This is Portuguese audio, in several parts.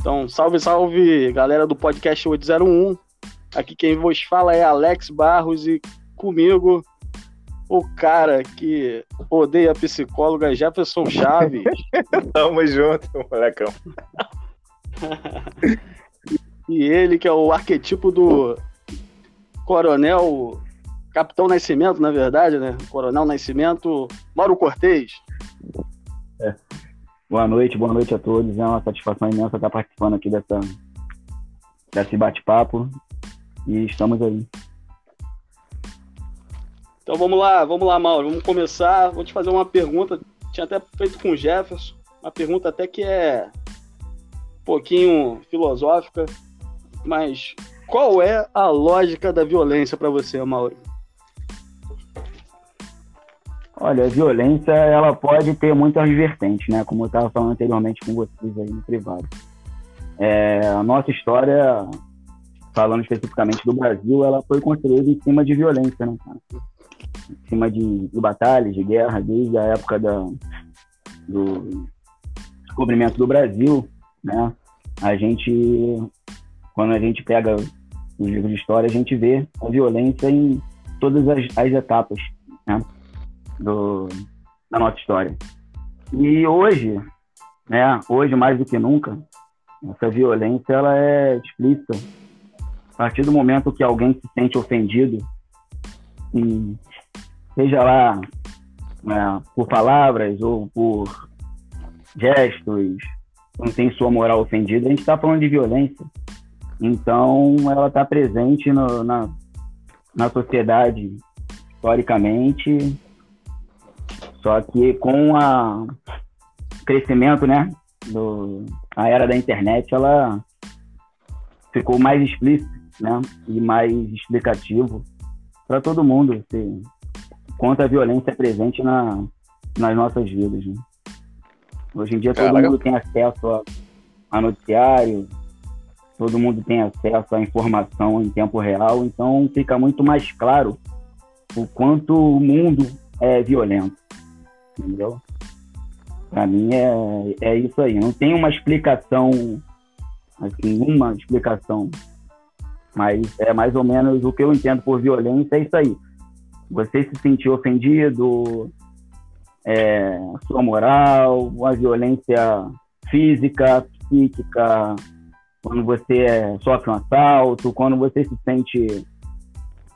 Então, salve, salve, galera do podcast 801. Aqui quem vos fala é Alex Barros e comigo o cara que odeia psicóloga Jefferson Chaves. Tamo junto, molecão. e ele que é o arquetipo do coronel, capitão Nascimento, na verdade, né? Coronel Nascimento, Mauro Cortez. É. Boa noite, boa noite a todos. É uma satisfação imensa estar participando aqui dessa, desse bate-papo. E estamos aí. Então vamos lá, vamos lá, Mauro. Vamos começar. Vou te fazer uma pergunta. Tinha até feito com o Jefferson. Uma pergunta até que é um pouquinho filosófica. Mas qual é a lógica da violência para você, Mauro? Olha, a violência ela pode ter muitas vertentes, né? Como eu estava falando anteriormente com vocês aí no privado. É, a nossa história, falando especificamente do Brasil, ela foi construída em cima de violência, né, cara? Em cima de, de batalhas, de guerra, desde a época da, do descobrimento do Brasil, né? A gente, quando a gente pega os livros de história, a gente vê a violência em todas as, as etapas, né? Do, da nossa história. E hoje, né, hoje mais do que nunca, essa violência ela é explícita. A partir do momento que alguém se sente ofendido, e seja lá né, por palavras ou por gestos, não tem sua moral ofendida, a gente está falando de violência. Então, ela está presente no, na, na sociedade historicamente só que com o crescimento, né, do, a era da internet, ela ficou mais explícito, né, e mais explicativo para todo mundo, assim, quanto a violência é presente na, nas nossas vidas. Né? Hoje em dia Caraca. todo mundo tem acesso a, a noticiário, todo mundo tem acesso à informação em tempo real, então fica muito mais claro o quanto o mundo é violento entendeu? Para mim é, é isso aí. Não tem uma explicação, assim, uma explicação. Mas é mais ou menos o que eu entendo por violência, é isso aí. Você se sentir ofendido, é, sua moral, uma violência física, psíquica, quando você é, sofre um assalto, quando você se sente,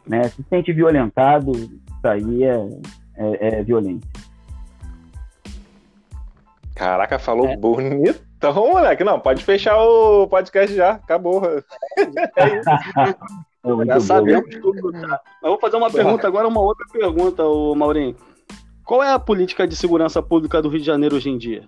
né, se sente violentado, isso aí é, é, é violência. Caraca, falou é. bonitão, moleque. Não, pode fechar o podcast já. Acabou. É já sabemos tudo. Tá? Eu vou fazer uma pergunta agora, uma outra pergunta, o Maurinho. Qual é a política de segurança pública do Rio de Janeiro hoje em dia?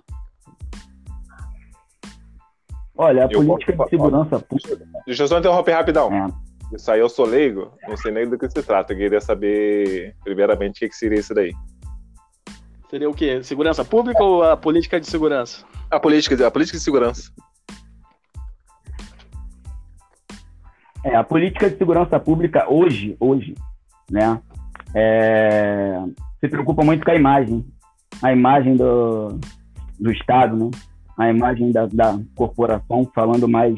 Olha, a eu política vou... de segurança pública. Deixa eu só interromper rapidão. É. Isso aí eu sou leigo, não sei nem do que se trata. Eu queria saber, primeiramente, o que seria isso daí. Seria o quê? Segurança pública ou a política de segurança? A política, a política de segurança. É, a política de segurança pública hoje, hoje, né, é, se preocupa muito com a imagem, a imagem do, do Estado, né, a imagem da, da corporação, falando mais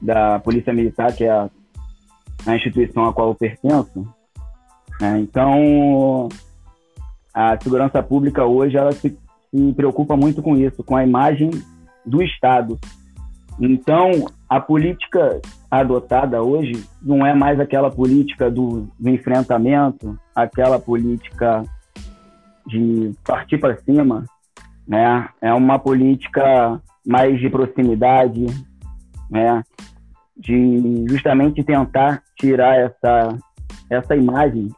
da Polícia Militar, que é a, a instituição a qual eu pertenço. Né, então, a segurança pública hoje ela se, se preocupa muito com isso, com a imagem do Estado. Então, a política adotada hoje não é mais aquela política do, do enfrentamento, aquela política de partir para cima, né? É uma política mais de proximidade, né? De justamente tentar tirar essa essa imagem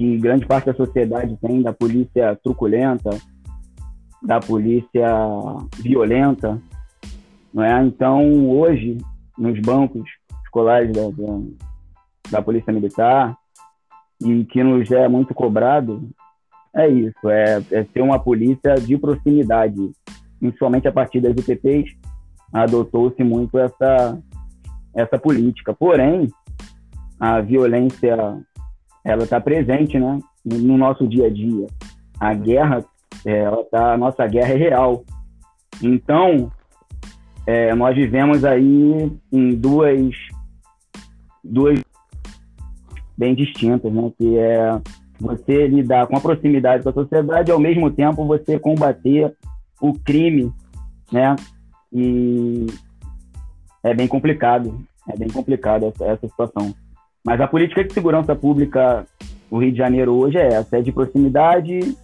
que grande parte da sociedade tem da polícia truculenta, da polícia violenta, não é? Então, hoje, nos bancos escolares da, da, da Polícia Militar, e que nos é muito cobrado, é isso, é, é uma polícia de proximidade. Principalmente a partir das UPPs, adotou-se muito essa, essa política. Porém, a violência ela está presente, né, no nosso dia a dia. A guerra, é, ela tá, a nossa guerra é real. Então, é, nós vivemos aí em duas, duas bem distintas, né? Que é você lidar com a proximidade com a sociedade e, ao mesmo tempo, você combater o crime, né? E é bem complicado, é bem complicado essa, essa situação. Mas a política de segurança pública do Rio de Janeiro hoje é essa, é de proximidade,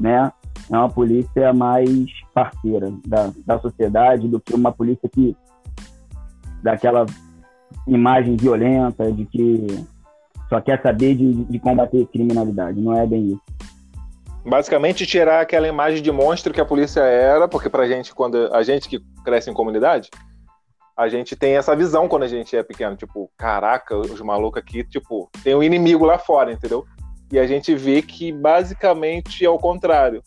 né? É uma polícia mais parceira da, da sociedade do que uma polícia que daquela imagem violenta de que só quer saber de, de combater criminalidade. Não é bem isso. Basicamente tirar aquela imagem de monstro que a polícia era, porque pra gente, quando a gente que cresce em comunidade, a gente tem essa visão quando a gente é pequeno, tipo, caraca, os malucos aqui, tipo, tem um inimigo lá fora, entendeu? E a gente vê que basicamente é o contrário.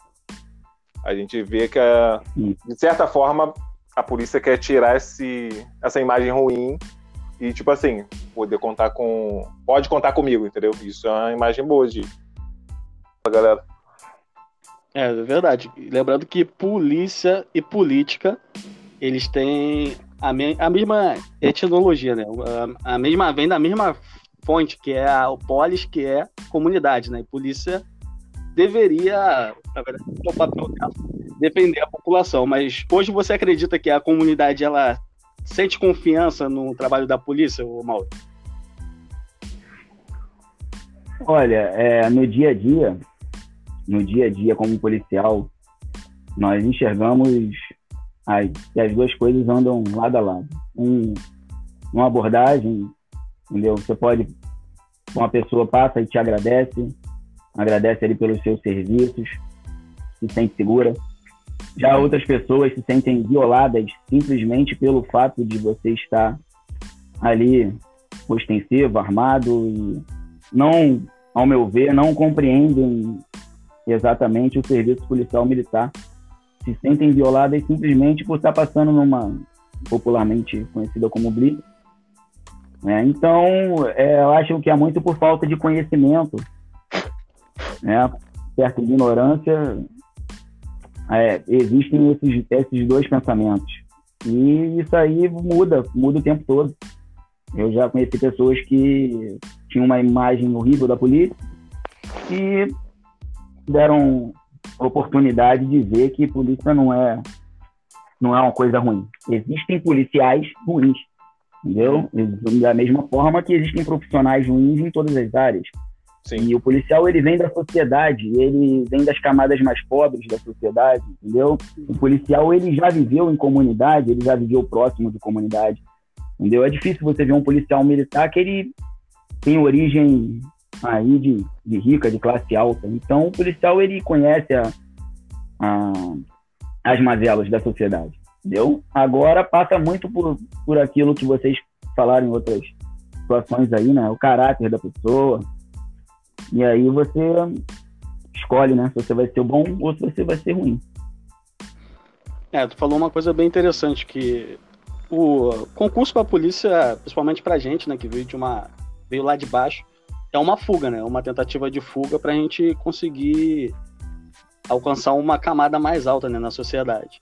A gente vê que, a, de certa forma, a polícia quer tirar esse, essa imagem ruim e, tipo assim, poder contar com. Pode contar comigo, entendeu? Isso é uma imagem boa de. galera. É, é verdade. Lembrando que polícia e política, eles têm a, me a mesma etnologia, né? A, a, mesma, vem da mesma fonte, que é a, o polis, que é comunidade, né? E polícia deveria, na verdade, papel dela, defender a população. Mas hoje você acredita que a comunidade, ela sente confiança no trabalho da polícia, Mauro? Olha, é, no dia a dia, no dia a dia como policial, nós enxergamos as, as duas coisas andam lado a lado. Um, uma abordagem, entendeu? Você pode, uma pessoa passa e te agradece, agradece ali pelos seus serviços, se sente segura. Já outras pessoas se sentem violadas simplesmente pelo fato de você estar ali ostensivo, armado e não, ao meu ver, não compreendem exatamente o serviço policial militar se sentem violadas simplesmente por estar passando numa popularmente conhecida como blitz. Né? Então, é, eu acho que é muito por falta de conhecimento, né? certa ignorância, é, existem esses, esses dois pensamentos. E isso aí muda, muda o tempo todo. Eu já conheci pessoas que tinham uma imagem horrível da polícia e deram oportunidade de ver que polícia não é não é uma coisa ruim. Existem policiais ruins, entendeu? Da mesma forma que existem profissionais ruins em todas as áreas. Sim. E o policial ele vem da sociedade, ele vem das camadas mais pobres da sociedade, entendeu? O policial ele já viveu em comunidade, ele já viveu próximo de comunidade, entendeu? É difícil você ver um policial militar que ele tem origem aí de, de rica, de classe alta. Então, o policial ele conhece a, a, as mazelas da sociedade, entendeu? Agora passa muito por, por aquilo que vocês falaram em outras situações aí, né? O caráter da pessoa. E aí você escolhe, né? Se você vai ser bom ou se você vai ser ruim. É, tu falou uma coisa bem interessante que o concurso para polícia, principalmente pra gente, né, que veio de uma veio lá de baixo, é uma fuga, né? Uma tentativa de fuga para a gente conseguir alcançar uma camada mais alta né, na sociedade.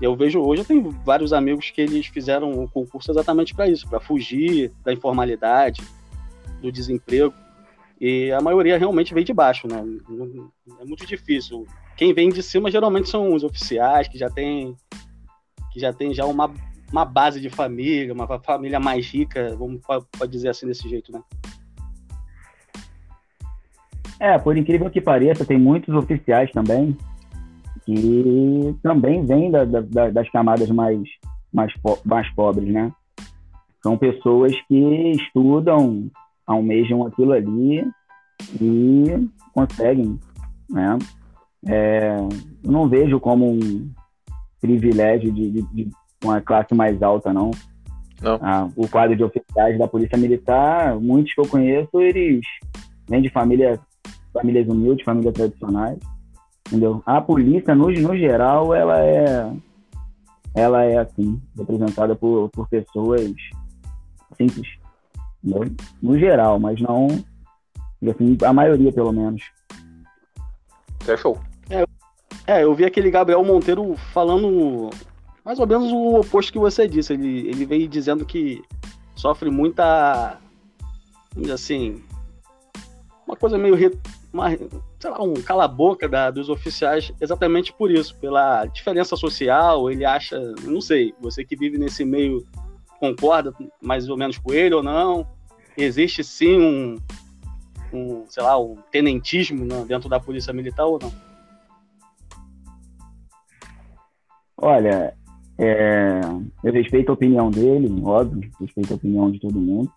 Eu vejo hoje, eu tenho vários amigos que eles fizeram o concurso exatamente para isso, para fugir da informalidade, do desemprego. E a maioria realmente vem de baixo, né? É muito difícil. Quem vem de cima geralmente são os oficiais que já tem que já tem já uma, uma base de família, uma família mais rica, vamos pode dizer assim desse jeito, né? É, por incrível que pareça, tem muitos oficiais também que também vêm da, da, das camadas mais, mais, mais pobres, né? São pessoas que estudam, almejam aquilo ali e conseguem, né? É, eu não vejo como um privilégio de, de, de uma classe mais alta, não. não. Ah, o quadro de oficiais da Polícia Militar, muitos que eu conheço, eles vêm de família famílias humildes, famílias tradicionais, entendeu? A polícia, no, no geral, ela é, ela é assim, representada por, por pessoas simples, entendeu? No geral, mas não, assim, a maioria, pelo menos. É show. É, é, eu vi aquele Gabriel Monteiro falando mais ou menos o oposto que você disse. Ele, ele veio dizendo que sofre muita. assim. Uma coisa meio. Uma, sei lá, um cala-boca dos oficiais, exatamente por isso, pela diferença social. Ele acha. Não sei, você que vive nesse meio concorda mais ou menos com ele ou não? Existe sim um, um sei lá, um tenentismo né, dentro da polícia militar ou não? Olha, é, eu respeito a opinião dele, óbvio, respeito a opinião de todo mundo,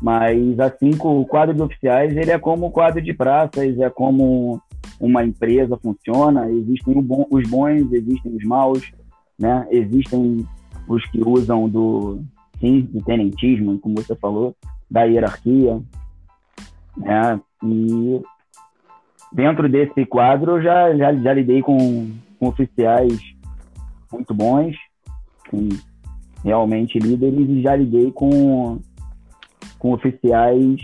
mas assim, o quadro de oficiais, ele é como o quadro de praças, é como uma empresa funciona, existem os bons, existem os maus, né? Existem os que usam do, sim, do tenentismo, como você falou, da hierarquia, né? E dentro desse quadro eu já, já, já lidei com, com oficiais muito bons, com realmente líderes, e já lidei com, com oficiais,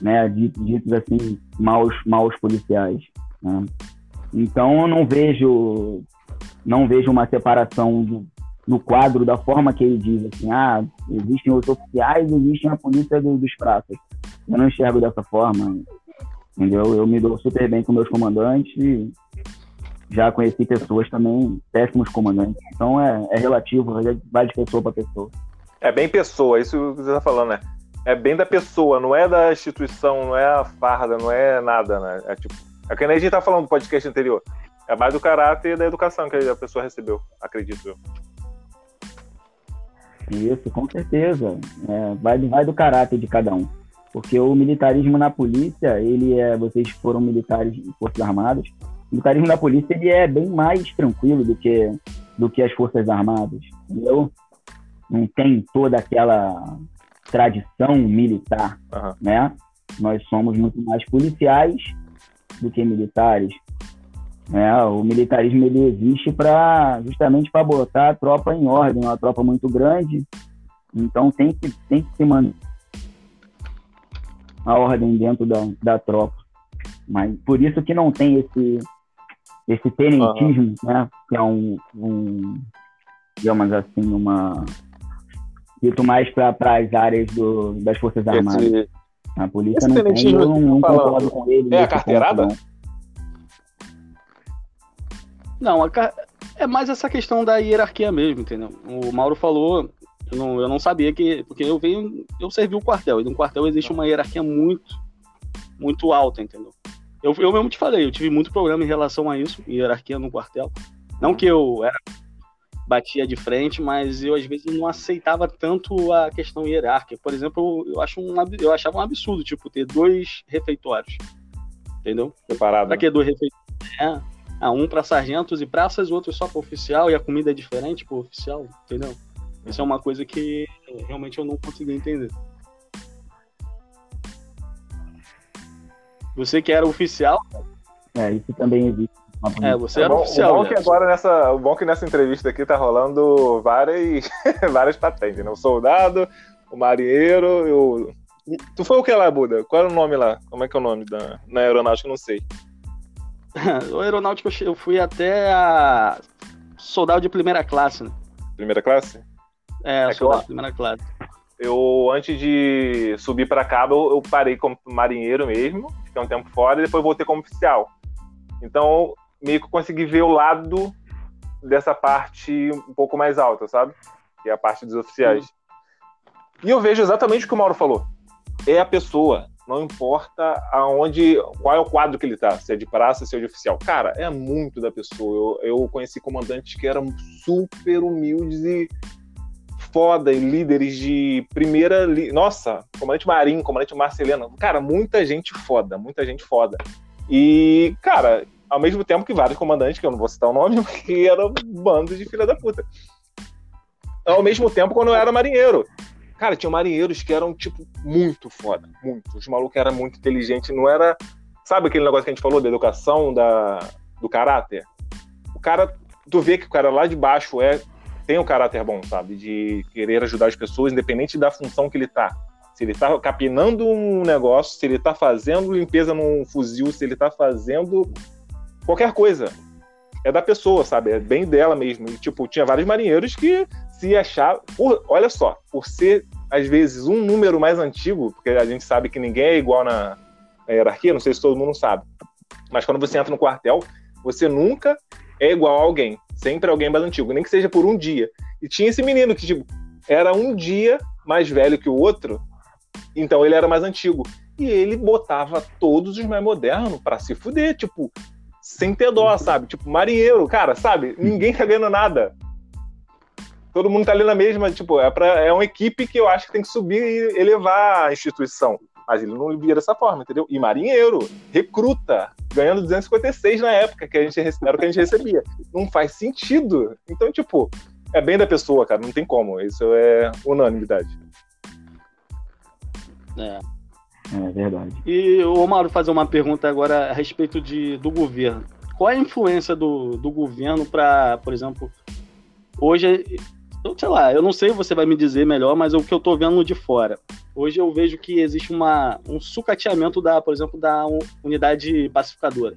né, ditos, ditos assim, maus, maus policiais. Né? Então eu não vejo, não vejo uma separação do, no quadro da forma que ele diz, assim, ah, existem os oficiais, existem a polícia do, dos praças. Eu não enxergo dessa forma, entendeu? Eu me dou super bem com meus comandantes e já conheci pessoas também péssimos comandantes. Então é, é relativo, vai de pessoa para pessoa. É bem pessoa, isso que você está falando, né? É bem da pessoa, não é da instituição, não é a farda, não é nada, né? É tipo, é que nem a gente tá falando do podcast anterior. É mais do caráter e da educação que a pessoa recebeu, acredito eu. Isso, com certeza. É, vai, vai do caráter de cada um. Porque o militarismo na polícia, ele é. Vocês foram militares de Forças Armadas. O militarismo na polícia ele é bem mais tranquilo do que, do que as Forças Armadas. Entendeu? Não tem toda aquela tradição militar, uhum. né? Nós somos muito mais policiais do que militares. Né? O militarismo ele existe para justamente para botar a tropa em ordem, uma tropa muito grande. Então tem que tem que se manter a ordem dentro da, da tropa. Mas por isso que não tem esse esse tenentismo, uhum. né? Que é um, um digamos assim, uma dito mais para as áreas do, das Forças Armadas. Esse, a polícia não tem, eu não, não concordo com ele. É a carteirada? Ponto, não, é mais essa questão da hierarquia mesmo, entendeu? O Mauro falou, eu não, eu não sabia que. Porque eu venho. Eu servi o quartel, e no quartel existe uma hierarquia muito, muito alta, entendeu? Eu, eu mesmo te falei, eu tive muito problema em relação a isso, hierarquia no quartel. Não que eu era, batia de frente, mas eu às vezes não aceitava tanto a questão hierárquica. Por exemplo, eu, acho um, eu achava um absurdo, tipo, ter dois refeitórios. Entendeu? Separado. Pra que dois refeitórios? É, ah, um para sargentos e praças, outro só para oficial, e a comida é diferente para oficial, entendeu? Isso é uma coisa que realmente eu não consegui entender. Você que era oficial? É, isso também existe. É, você é era bom, oficial. O bom, que agora nessa, o bom que nessa entrevista aqui tá rolando várias, várias patentes, né? O soldado, o marinheiro, o... Tu foi o que lá, Buda? Qual era o nome lá? Como é que é o nome da, na aeronáutica? Eu não sei. o aeronáutico eu fui até a soldado de primeira classe, né? Primeira classe? É, é soldado de primeira classe. Eu, antes de subir para cabo, eu, eu parei como marinheiro mesmo, fiquei um tempo fora e depois voltei como oficial. Então, meio que consegui ver o lado dessa parte um pouco mais alta, sabe? Que é a parte dos oficiais. E eu vejo exatamente o que o Mauro falou. É a pessoa, não importa aonde, qual é o quadro que ele tá, se é de praça, se é de oficial. Cara, é muito da pessoa. Eu, eu conheci comandantes que eram super humildes e foda, e líderes de primeira. Li... Nossa, comandante Marinho, comandante Marcelino. Cara, muita gente foda, muita gente foda. E, cara, ao mesmo tempo que vários comandantes, que eu não vou citar o nome, que eram bandos de filha da puta. Ao mesmo tempo, quando eu era marinheiro. Cara, tinha marinheiros que eram, tipo, muito foda. Muito. Os malucos eram muito inteligentes. Não era. Sabe aquele negócio que a gente falou da educação, da, do caráter? O cara. Tu vê que o cara lá de baixo é tem um caráter bom, sabe? De querer ajudar as pessoas, independente da função que ele tá. Se ele tá capinando um negócio, se ele tá fazendo limpeza num fuzil, se ele tá fazendo qualquer coisa. é da pessoa, sabe? É bem dela mesmo. E, tipo, tinha vários marinheiros que se achavam. olha só, por ser, às vezes, um número mais antigo, porque a gente sabe que ninguém é igual na, na hierarquia, não sei se todo mundo sabe. Mas quando você entra no quartel, você nunca é igual a alguém. Sempre alguém mais antigo, nem que seja por um dia. E tinha esse menino que, tipo, era um dia mais velho que o outro, então ele era mais antigo. E ele botava todos os mais modernos para se fuder, tipo, sem ter dó, sabe? Tipo, marinheiro, cara, sabe? Ninguém tá ganhando nada. Todo mundo tá ali na mesma, tipo, é, pra, é uma equipe que eu acho que tem que subir e elevar a instituição. Mas ele não via dessa forma, entendeu? E marinheiro, recruta, ganhando 256 na época, que a gente era o que a gente recebia. Não faz sentido. Então, tipo, é bem da pessoa, cara, não tem como. Isso é unanimidade. É. É verdade. E o Mauro fazer uma pergunta agora a respeito de, do governo. Qual é a influência do, do governo para, por exemplo, hoje, sei lá, eu não sei, você vai me dizer melhor, mas é o que eu estou vendo de fora. Hoje eu vejo que existe uma, um sucateamento da, por exemplo, da unidade pacificadora.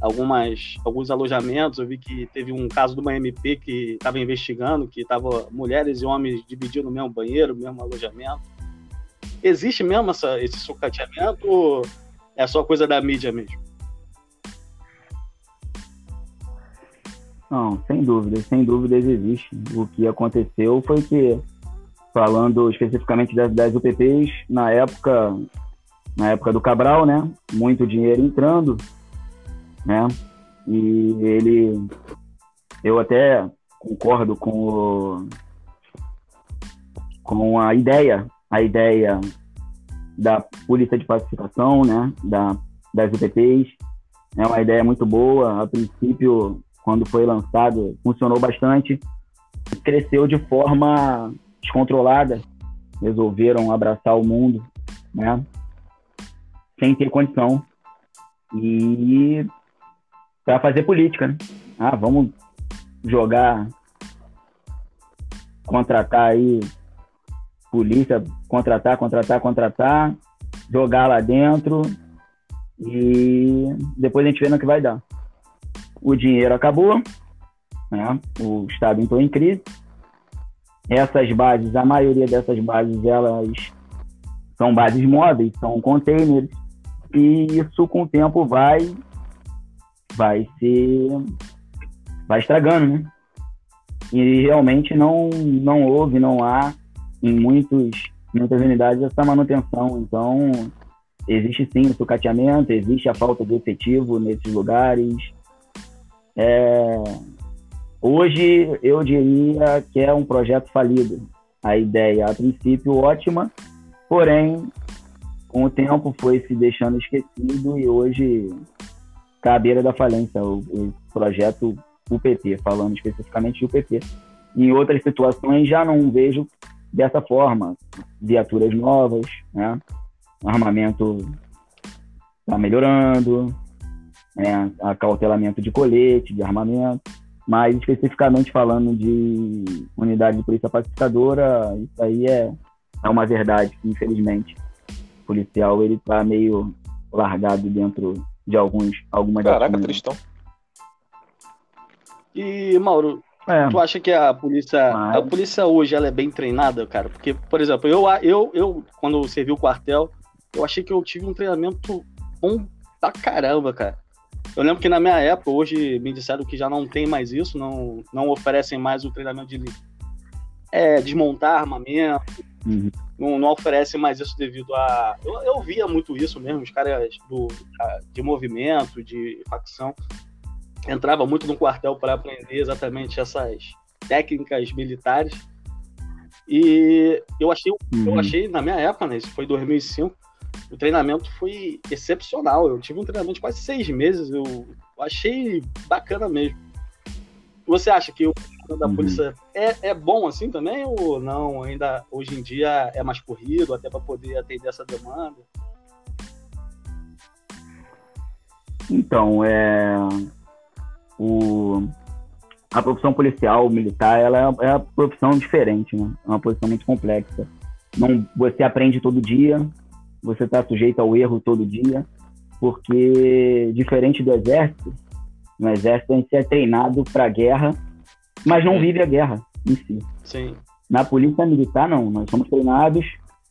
Algumas, alguns alojamentos, eu vi que teve um caso de uma MP que estava investigando, que tava mulheres e homens dividindo o mesmo banheiro, o mesmo alojamento Existe mesmo essa, esse sucateamento ou é só coisa da mídia mesmo? Não, sem dúvidas, sem dúvidas existe. O que aconteceu foi que, falando especificamente das, das UPPs, na época, na época do Cabral, né, muito dinheiro entrando, né, e ele, eu até concordo com o, com a ideia a ideia da polícia de pacificação, né, da, das UPPs. É uma ideia muito boa. A princípio, quando foi lançado, funcionou bastante. Cresceu de forma descontrolada. Resolveram abraçar o mundo, né, sem ter condição. E para fazer política, né? Ah, vamos jogar, contratar aí polícia contratar, contratar, contratar, jogar lá dentro e depois a gente vê no que vai dar. O dinheiro acabou, né? o Estado entrou em crise. Essas bases, a maioria dessas bases, elas são bases móveis, são containers, e isso com o tempo vai vai ser vai estragando, né? E realmente não não houve, não há em muitos, muitas unidades essa manutenção. Então, existe sim o sucateamento, existe a falta de efetivo nesses lugares. É... Hoje, eu diria que é um projeto falido. A ideia, a princípio, ótima, porém, com o tempo foi se deixando esquecido e hoje está da falência o, o projeto UPT, falando especificamente de UPT. Em outras situações já não vejo dessa forma. Viaturas novas, né? O armamento está melhorando, né? acautelamento de colete, de armamento. Mas especificamente falando de unidade de polícia pacificadora, isso aí é, é uma verdade, infelizmente. O policial ele está meio largado dentro de alguns algumas Caraca, Tristão. E Mauro, é. Tu acha que a polícia, Mas... a polícia hoje ela é bem treinada, cara? Porque, por exemplo, eu, eu, eu quando servi o quartel, eu achei que eu tive um treinamento bom pra caramba, cara. Eu lembro que na minha época, hoje me disseram que já não tem mais isso, não, não oferecem mais o treinamento de é, desmontar armamento, uhum. não, não oferecem mais isso devido a. Eu, eu via muito isso mesmo, os caras do, de movimento, de facção entrava muito no quartel para aprender exatamente essas técnicas militares. E eu achei, uhum. eu achei na minha época, né, isso foi 2005, o treinamento foi excepcional. Eu tive um treinamento de quase seis meses, eu achei bacana mesmo. Você acha que o da uhum. polícia é, é bom assim também ou não? Ainda hoje em dia é mais corrido até para poder atender essa demanda? Então, é, o, a profissão policial, militar, ela é, é uma profissão diferente, né? É uma profissão muito complexa. Não, você aprende todo dia, você está sujeito ao erro todo dia, porque diferente do exército, No exército a gente é treinado para guerra, mas não vive a guerra em si. Sim. Na polícia militar, não. Nós somos treinados,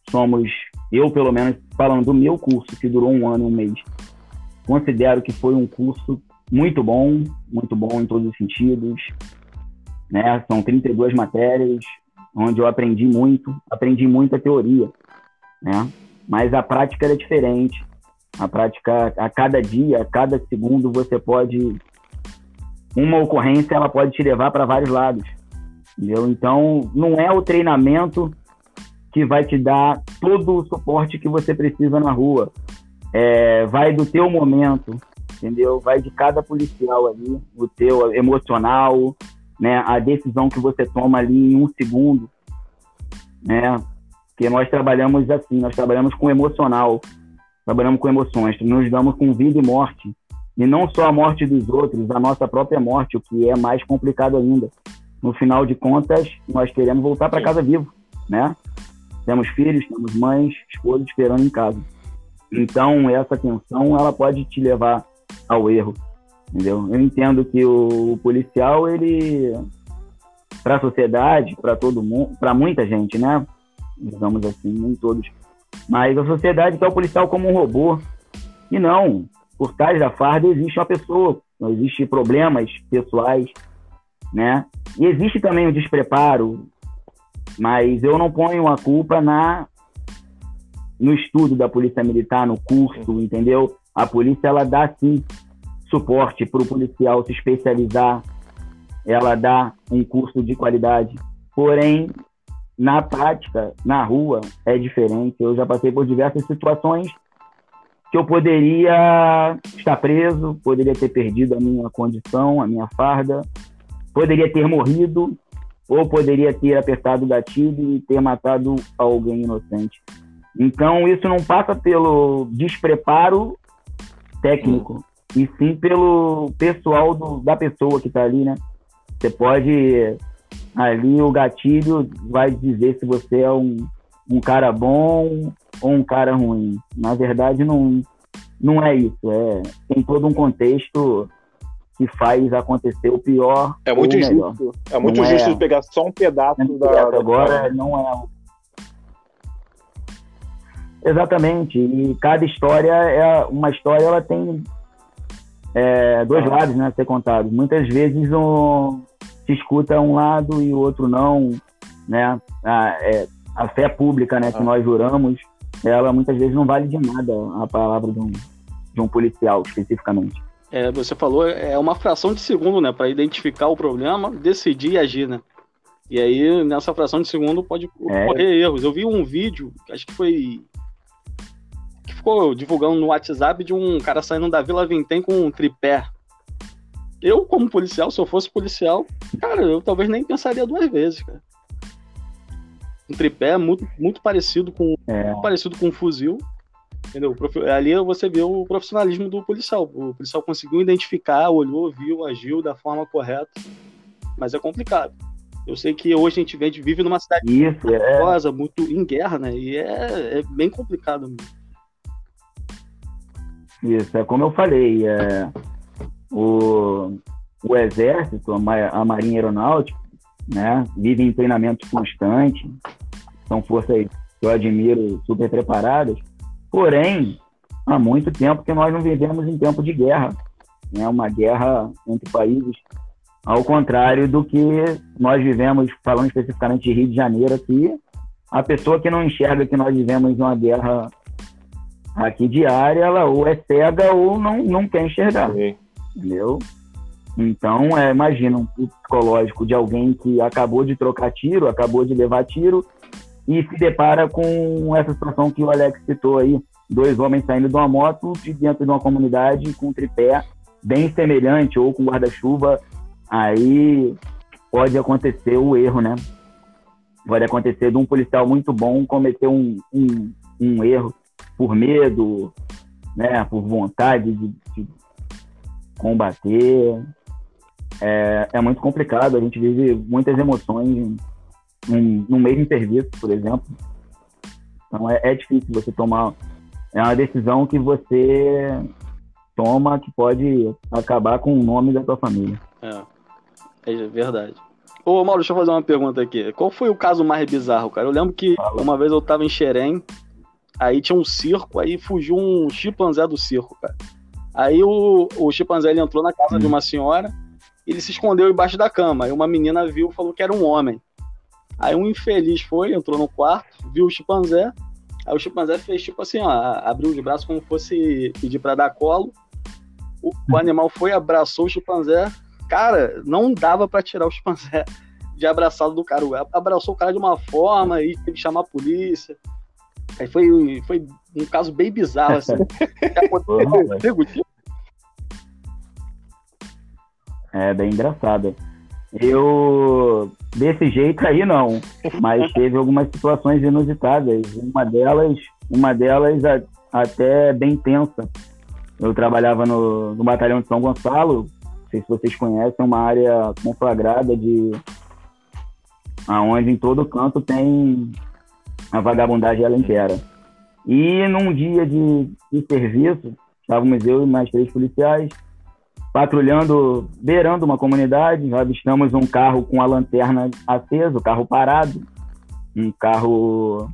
somos, eu pelo menos, falando do meu curso, que durou um ano e um mês, considero que foi um curso muito bom, muito bom em todos os sentidos. Né? São 32 matérias, onde eu aprendi muito, aprendi muita teoria, né? Mas a prática era diferente. A prática, a cada dia, a cada segundo, você pode. Uma ocorrência, ela pode te levar para vários lados. Entendeu? Então, não é o treinamento que vai te dar todo o suporte que você precisa na rua. É, vai do teu momento, entendeu? Vai de cada policial ali, o teu emocional, né? A decisão que você toma ali em um segundo, né? Porque nós trabalhamos assim, nós trabalhamos com emocional, trabalhamos com emoções, nos damos com vida e morte. E não só a morte dos outros, a nossa própria morte, o que é mais complicado ainda. No final de contas, nós queremos voltar para casa vivo, né? Temos filhos, temos mães, esposas esperando em casa. Então, essa tensão, ela pode te levar ao erro, entendeu? Eu entendo que o policial, ele para a sociedade, para todo mundo, para muita gente, né? digamos assim, nem todos. Mas a sociedade quer o policial como um robô. E não, por trás da farda existe uma pessoa, existe problemas pessoais, né? E existe também o despreparo, mas eu não ponho a culpa na no estudo da polícia militar, no curso, entendeu? A polícia ela dá sim suporte para o policial se especializar, ela dá um curso de qualidade. Porém, na prática, na rua, é diferente. Eu já passei por diversas situações que eu poderia estar preso, poderia ter perdido a minha condição, a minha farda, poderia ter morrido, ou poderia ter apertado o gatilho e ter matado alguém inocente. Então, isso não passa pelo despreparo técnico, e sim pelo pessoal do, da pessoa que está ali, né? Você pode ali o gatilho vai dizer se você é um, um cara bom ou um cara ruim. Na verdade, não, não é isso. É, tem todo um contexto que faz acontecer o pior. É muito injusto. É muito não injusto é, pegar só um pedaço é da, Agora não é. Exatamente. E cada história é uma história, ela tem é, dois ah. lados, né, a ser contado. Muitas vezes um, se escuta um lado e o outro não, né? A, é, a fé pública, né, que ah. nós juramos, ela muitas vezes não vale de nada a palavra de um, de um policial, especificamente. É, você falou, é uma fração de segundo, né, para identificar o problema, decidir e agir, né? E aí, nessa fração de segundo, pode é. ocorrer é. erros. Eu vi um vídeo, acho que foi. Que ficou divulgando no WhatsApp de um cara saindo da Vila Vintém com um tripé eu, como policial, se eu fosse policial, cara, eu talvez nem pensaria duas vezes, cara. Um tripé muito, muito parecido com é. muito parecido com um fuzil. Entendeu? Ali você vê o profissionalismo do policial. O policial conseguiu identificar, olhou, viu, agiu da forma correta. Mas é complicado. Eu sei que hoje a gente vive numa cidade Isso, muito é. muito em guerra, né? E é, é bem complicado mesmo. Isso, é como eu falei, é, o, o Exército, a, Marinha Aeronáutica, né, vive em treinamento constante, são forças que eu admiro super preparadas, porém, há muito tempo que nós não vivemos em tempo de guerra, né, uma guerra entre países, ao contrário do que nós vivemos, falando especificamente de Rio de Janeiro aqui, a pessoa que não enxerga que nós vivemos uma guerra aqui diária, ela ou é cega ou não, não quer enxergar. Sim entendeu? Então, é, imagina um psicológico de alguém que acabou de trocar tiro, acabou de levar tiro e se depara com essa situação que o Alex citou aí, dois homens saindo de uma moto de dentro de uma comunidade com um tripé bem semelhante ou com guarda-chuva, aí pode acontecer o erro, né? Pode acontecer de um policial muito bom cometer um, um, um erro por medo, né, por vontade de, de combater. É, é muito complicado, a gente vive muitas emoções no mesmo serviço, por exemplo. Então é, é difícil você tomar. É uma decisão que você toma que pode acabar com o nome da tua família. É, é verdade. Ô, Mauro, deixa eu fazer uma pergunta aqui. Qual foi o caso mais bizarro, cara? Eu lembro que Fala. uma vez eu tava em Xerém, aí tinha um circo, aí fugiu um chimpanzé do circo, cara. Aí o, o chimpanzé ele entrou na casa hum. de uma senhora, ele se escondeu embaixo da cama. Aí uma menina viu falou que era um homem. Aí um infeliz foi, entrou no quarto, viu o chimpanzé. Aí o chimpanzé fez tipo assim, ó, abriu os braços como fosse pedir para dar colo. O, o, animal foi, abraçou o chimpanzé. Cara, não dava para tirar o chimpanzé de abraçado do cara. Abraçou o cara de uma forma e teve que chamar a polícia. Aí foi, foi um caso bem bizarro, assim. é bem engraçado. Eu desse jeito aí não, mas teve algumas situações inusitadas. Uma delas, uma delas até bem tensa. Eu trabalhava no, no batalhão de São Gonçalo, não sei se vocês conhecem, uma área conflagrada de aonde em todo canto tem a vagabundagem ela inteira. E num dia de, de serviço, estávamos eu e mais três policiais patrulhando, beirando uma comunidade, avistamos um carro com a lanterna acesa, o carro parado, um carro,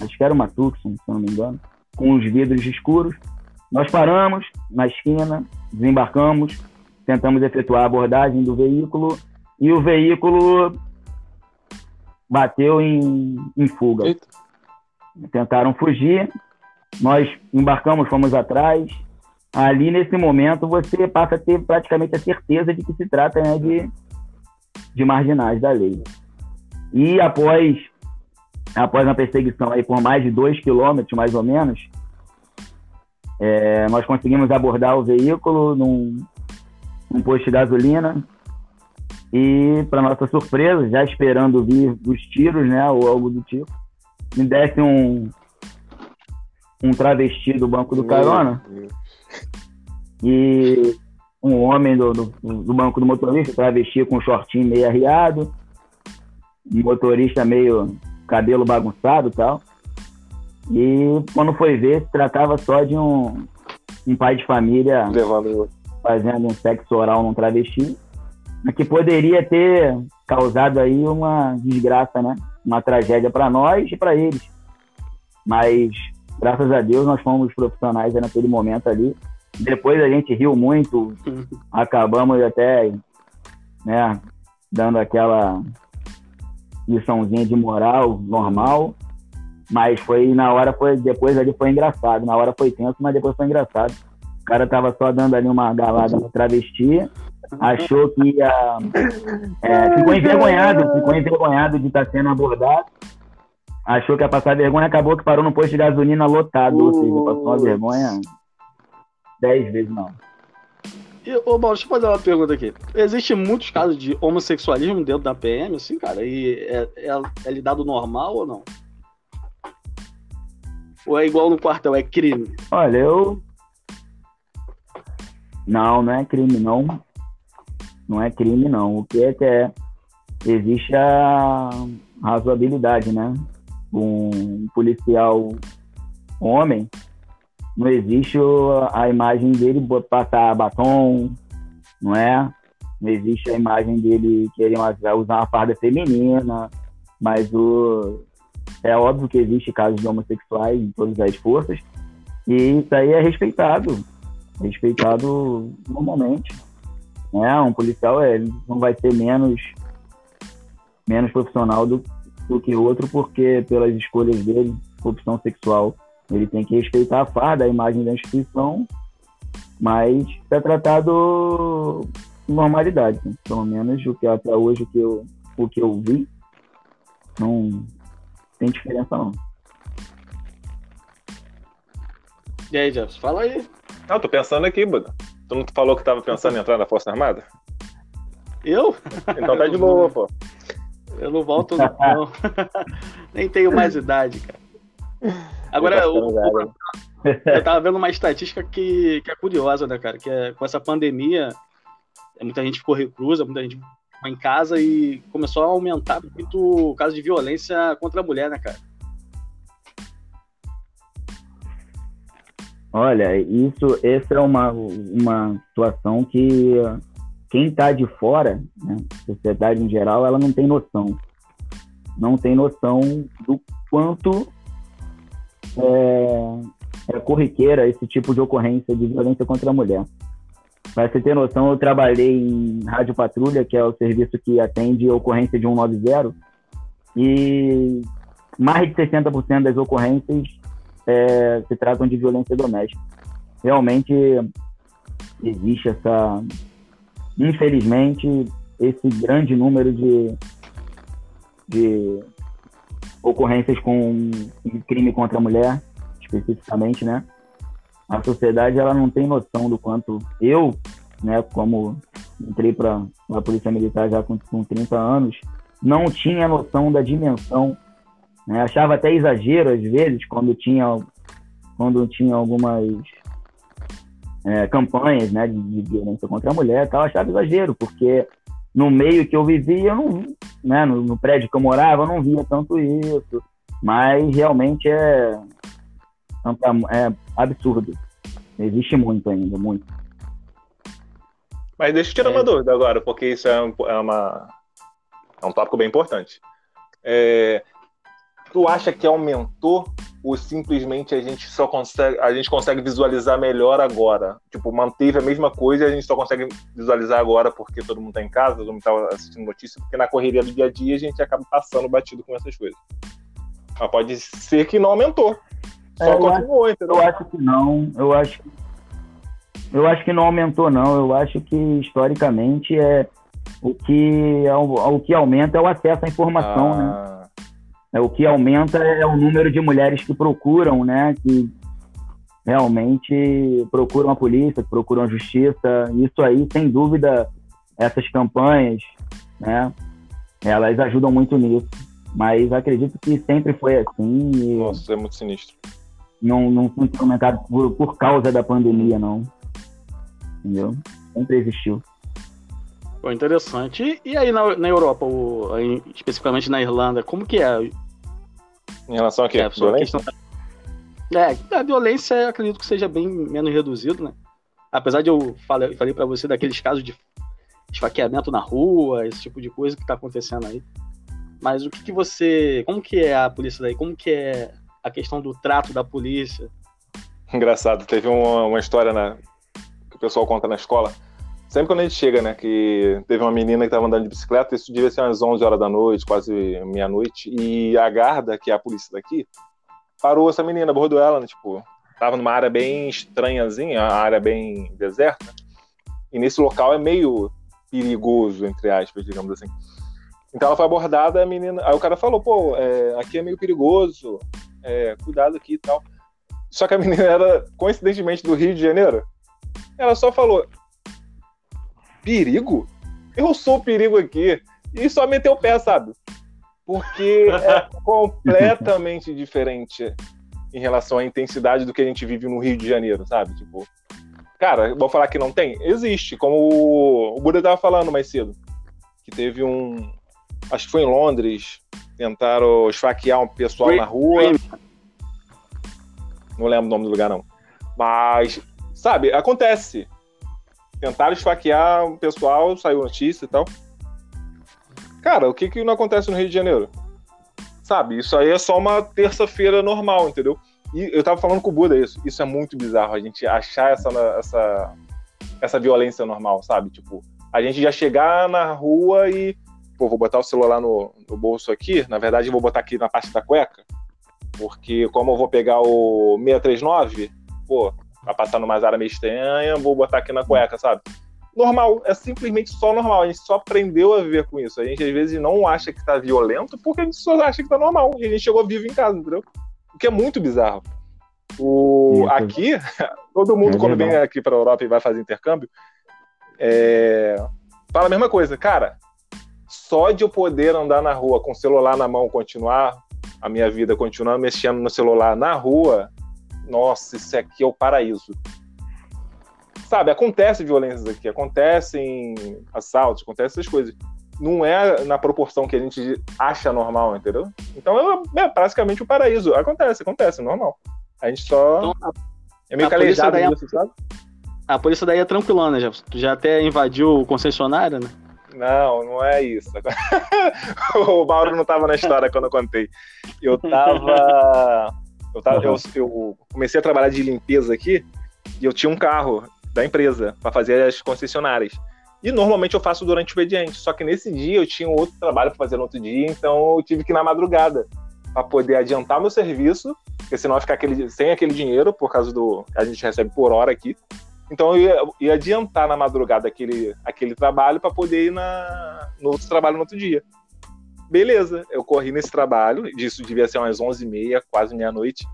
acho que era uma Tucson, se não me engano, com os vidros escuros. Nós paramos na esquina, desembarcamos, tentamos efetuar a abordagem do veículo e o veículo bateu em, em fuga. Eita. Tentaram fugir, nós embarcamos, fomos atrás, ali nesse momento você passa a ter praticamente a certeza de que se trata né, de, de marginais da lei. E após, após uma perseguição aí por mais de dois quilômetros, mais ou menos, é, nós conseguimos abordar o veículo num, num posto de gasolina e, para nossa surpresa, já esperando vir os tiros, né, ou algo do tipo, me desce um, um travesti do banco do carona. E um homem do, do, do banco do motorista, travesti com um shortinho meio arriado, um motorista meio cabelo bagunçado e tal. E quando foi ver, se tratava só de um, um pai de família Levando. fazendo um sexo oral num travesti, que poderia ter causado aí uma desgraça, né? Uma tragédia para nós e para eles. Mas, graças a Deus, nós fomos profissionais naquele momento ali depois a gente riu muito, acabamos até né, dando aquela liçãozinha de moral normal, mas foi na hora foi depois ali foi engraçado, na hora foi tenso, mas depois foi engraçado. O cara tava só dando ali uma galada no travesti, achou que ia é, ficou envergonhado, ficou envergonhado de estar tá sendo abordado. Achou que ia passar vergonha, acabou que parou no posto de gasolina lotado, ou seja, passou uma vergonha dez vezes não. E, ô, Mauro, deixa eu fazer uma pergunta aqui. Existem muitos casos de homossexualismo dentro da PM, assim, cara? E é, é, é lidado normal ou não? Ou é igual no quartel, é crime? Olha, eu. Não, não é crime, não. Não é crime, não. O que é que é? Existe a razoabilidade, né? Um policial homem não existe a imagem dele passar batom, não é? Não existe a imagem dele querer usar uma farda feminina, mas o, é óbvio que existe casos de homossexuais em todas as forças, e isso aí é respeitado, respeitado normalmente. Né? Um policial é, não vai ser menos, menos profissional do, do que outro, porque pelas escolhas dele, opção sexual, ele tem que respeitar a farda, a imagem da instituição, mas é tratado com normalidade. Né? Pelo menos o que até hoje o que eu, o que eu vi, não tem diferença não. E aí, Jefferson, fala aí. Não, tô pensando aqui, Buda. Tu não falou que tava pensando em entrar na Força Armada? Eu? Então tá de boa, pô. Eu não volto, não. Nem tenho mais idade, cara. Agora, o, o, eu tava vendo uma estatística que, que é curiosa, né, cara? Que é com essa pandemia, muita gente ficou reclusa, muita gente ficou em casa e começou a aumentar muito o caso de violência contra a mulher, né, cara? Olha, isso, essa é uma, uma situação que quem está de fora, né, sociedade em geral, ela não tem noção. Não tem noção do quanto é, é corriqueira esse tipo de ocorrência de violência contra a mulher. Para você ter noção, eu trabalhei em Rádio Patrulha, que é o serviço que atende ocorrência de 190, e mais de 60% das ocorrências é, se tratam de violência doméstica. Realmente existe essa, infelizmente, esse grande número de, de ocorrências com crime contra a mulher, especificamente, né? A sociedade ela não tem noção do quanto eu, né, como entrei para a Polícia Militar já com, com 30 anos, não tinha noção da dimensão né? Achava até exagero, às vezes, quando tinha, quando tinha algumas é, campanhas né, de, de, violência contra a mulher, tal, achava exagero, porque no meio que eu vivia, eu não, né, no, no, prédio que eu morava, eu não via tanto isso. Mas realmente é, é absurdo. Existe muito ainda, muito. Mas deixa eu tirar é. uma dúvida agora, porque isso é, um, é, uma, é um tópico bem importante. É, tu acha que aumentou ou simplesmente a gente só consegue a gente consegue visualizar melhor agora? Tipo, manteve a mesma coisa e a gente só consegue visualizar agora porque todo mundo tá em casa, todo mundo tá assistindo notícia, porque na correria do dia a dia a gente acaba passando batido com essas coisas. Mas pode ser que não aumentou. Só é, continuou, acho, entendeu? Eu acho que não. Eu acho eu acho que não aumentou, não. Eu acho que historicamente é o que, é o, que aumenta é o acesso à informação, ah. né? É, o que aumenta é o número de mulheres que procuram, né? Que realmente procuram a polícia, que procuram a justiça. Isso aí, sem dúvida, essas campanhas, né? Elas ajudam muito nisso. Mas acredito que sempre foi assim. Nossa, é muito sinistro. Não, não foi implementado por, por causa da pandemia, não. Entendeu? Sempre existiu. Pô, interessante. E, e aí na, na Europa, ou, aí, especificamente na Irlanda, como que é? Em relação a quê? É, violência? É, a violência acredito que seja bem menos reduzido, né? Apesar de eu falei, falei para você daqueles casos de esfaqueamento na rua, esse tipo de coisa que tá acontecendo aí. Mas o que, que você. Como que é a polícia daí? Como que é a questão do trato da polícia? Engraçado, teve uma, uma história na, que o pessoal conta na escola sempre quando a gente chega, né, que teve uma menina que estava andando de bicicleta, isso devia ser umas 11 horas da noite, quase meia-noite, e a guarda, que é a polícia daqui, parou essa menina, abordou ela, né, tipo, tava numa área bem estranhazinha, a área bem deserta, e nesse local é meio perigoso, entre aspas, digamos assim. Então ela foi abordada, a menina, aí o cara falou, pô, é, aqui é meio perigoso, é, cuidado aqui e tal. Só que a menina era, coincidentemente, do Rio de Janeiro. Ela só falou, perigo? Eu sou o perigo aqui. E só meteu o pé, sabe? Porque é completamente diferente em relação à intensidade do que a gente vive no Rio de Janeiro, sabe? Tipo, cara, vou falar que não tem? Existe, como o Buda tava falando mais cedo, que teve um, acho que foi em Londres, tentaram esfaquear um pessoal na rua. Não lembro o nome do lugar não. Mas, sabe, acontece tentaram esfaquear o pessoal, saiu notícia e tal. Cara, o que que não acontece no Rio de Janeiro? Sabe, isso aí é só uma terça-feira normal, entendeu? E eu tava falando com o Buda isso. Isso é muito bizarro, a gente achar essa, essa, essa violência normal, sabe? Tipo, a gente já chegar na rua e, pô, vou botar o celular no, no bolso aqui, na verdade vou botar aqui na parte da cueca, porque como eu vou pegar o 639, pô, vai passar numa área meio estranha, vou botar aqui na cueca, sabe? Normal, é simplesmente só normal. A gente só aprendeu a viver com isso. A gente às vezes não acha que tá violento porque a gente só acha que tá normal. E a gente chegou vivo em casa, entendeu? O que é muito bizarro. O... Aqui, todo mundo, é quando vem aqui pra Europa e vai fazer intercâmbio, é... fala a mesma coisa. Cara, só de eu poder andar na rua com o celular na mão, continuar a minha vida, continuar mexendo no celular na rua, nossa, isso aqui é o paraíso. Sabe, acontece violências aqui, acontecem assaltos, acontecem essas coisas. Não é na proporção que a gente acha normal, entendeu? Então é, é praticamente o paraíso. Acontece, acontece, normal. A gente só. Então, É meio calejado daí é- isso, sabe? A polícia daí é tranquilona, já. Tu já até invadiu o concessionário, né? Não, não é isso. o Mauro não estava na história quando eu contei. Eu tava. Eu, tava eu, eu comecei a trabalhar de limpeza aqui e eu tinha um carro da empresa para fazer as concessionárias. E normalmente eu faço durante o expediente. Só que nesse dia eu tinha outro trabalho para fazer no outro dia, então eu tive que ir na madrugada para poder adiantar meu serviço, porque senão ficar aquele, sem aquele dinheiro por causa do a gente recebe por hora aqui. Então eu ia, ia adiantar na madrugada aquele, aquele trabalho para poder ir na, no outro trabalho no outro dia. Beleza, eu corri nesse trabalho, disso devia ser umas 11h30, quase meia-noite.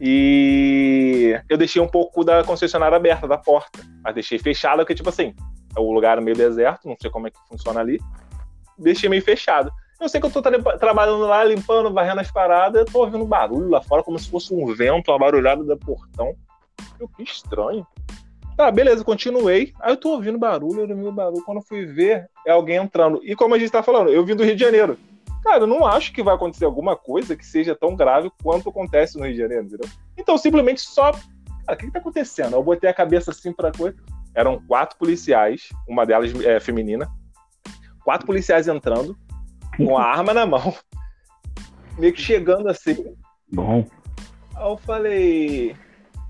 E eu deixei um pouco da concessionária aberta, da porta. Mas deixei fechada, porque, tipo assim, é o lugar meio deserto, não sei como é que funciona ali. Deixei meio fechado. Eu sei que eu tô tra trabalhando lá, limpando, varrendo as paradas, eu tô ouvindo barulho lá fora, como se fosse um vento, uma barulhada do portão. Eu, que estranho. Tá, beleza, continuei. Aí eu tô ouvindo barulho, eu ouvindo barulho. Quando eu fui ver, é alguém entrando. E como a gente tá falando, eu vim do Rio de Janeiro. Cara, eu não acho que vai acontecer alguma coisa que seja tão grave quanto acontece no Rio de Janeiro, entendeu? Então, simplesmente só. Cara, o que, que tá acontecendo? Eu botei a cabeça assim pra coisa. Eram quatro policiais, uma delas é feminina. Quatro policiais entrando, com a arma na mão, meio que chegando assim. Bom. Aí eu falei.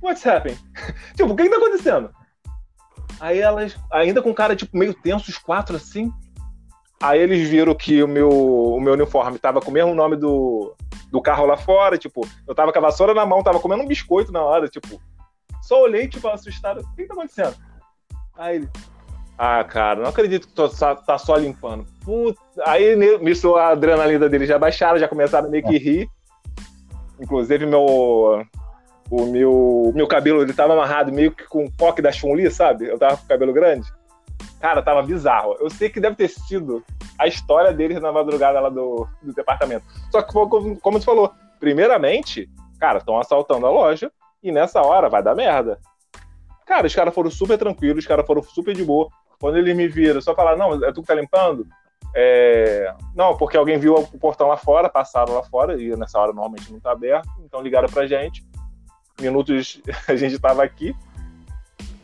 What's happening? tipo, o que, que tá acontecendo? Aí elas, ainda com cara, tipo, meio tenso, os quatro assim. Aí eles viram que o meu, o meu uniforme tava com o mesmo nome do, do carro lá fora, tipo, eu tava com a vassoura na mão, tava comendo um biscoito na hora, tipo. Só olhei, tipo, assustado. O que, tá acontecendo? Aí ele. Ah, cara, não acredito que tu só- tá só limpando. Puta. Aí nisso a adrenalina deles já baixaram, já começaram meio que rir. Inclusive, meu. O meu, meu cabelo ele tava amarrado meio que com o coque da Chun-Li, sabe? Eu tava com o cabelo grande. Cara, tava bizarro. Eu sei que deve ter sido a história deles na madrugada lá do, do departamento. Só que, como, como você falou, primeiramente, cara, estão assaltando a loja e nessa hora vai dar merda. Cara, os caras foram super tranquilos, os caras foram super de boa. Quando eles me viram, só falaram, não, é tu que tá limpando? É, Não, porque alguém viu o portão lá fora, passaram lá fora, e nessa hora normalmente não tá aberto, então ligaram pra gente. Minutos a gente tava aqui.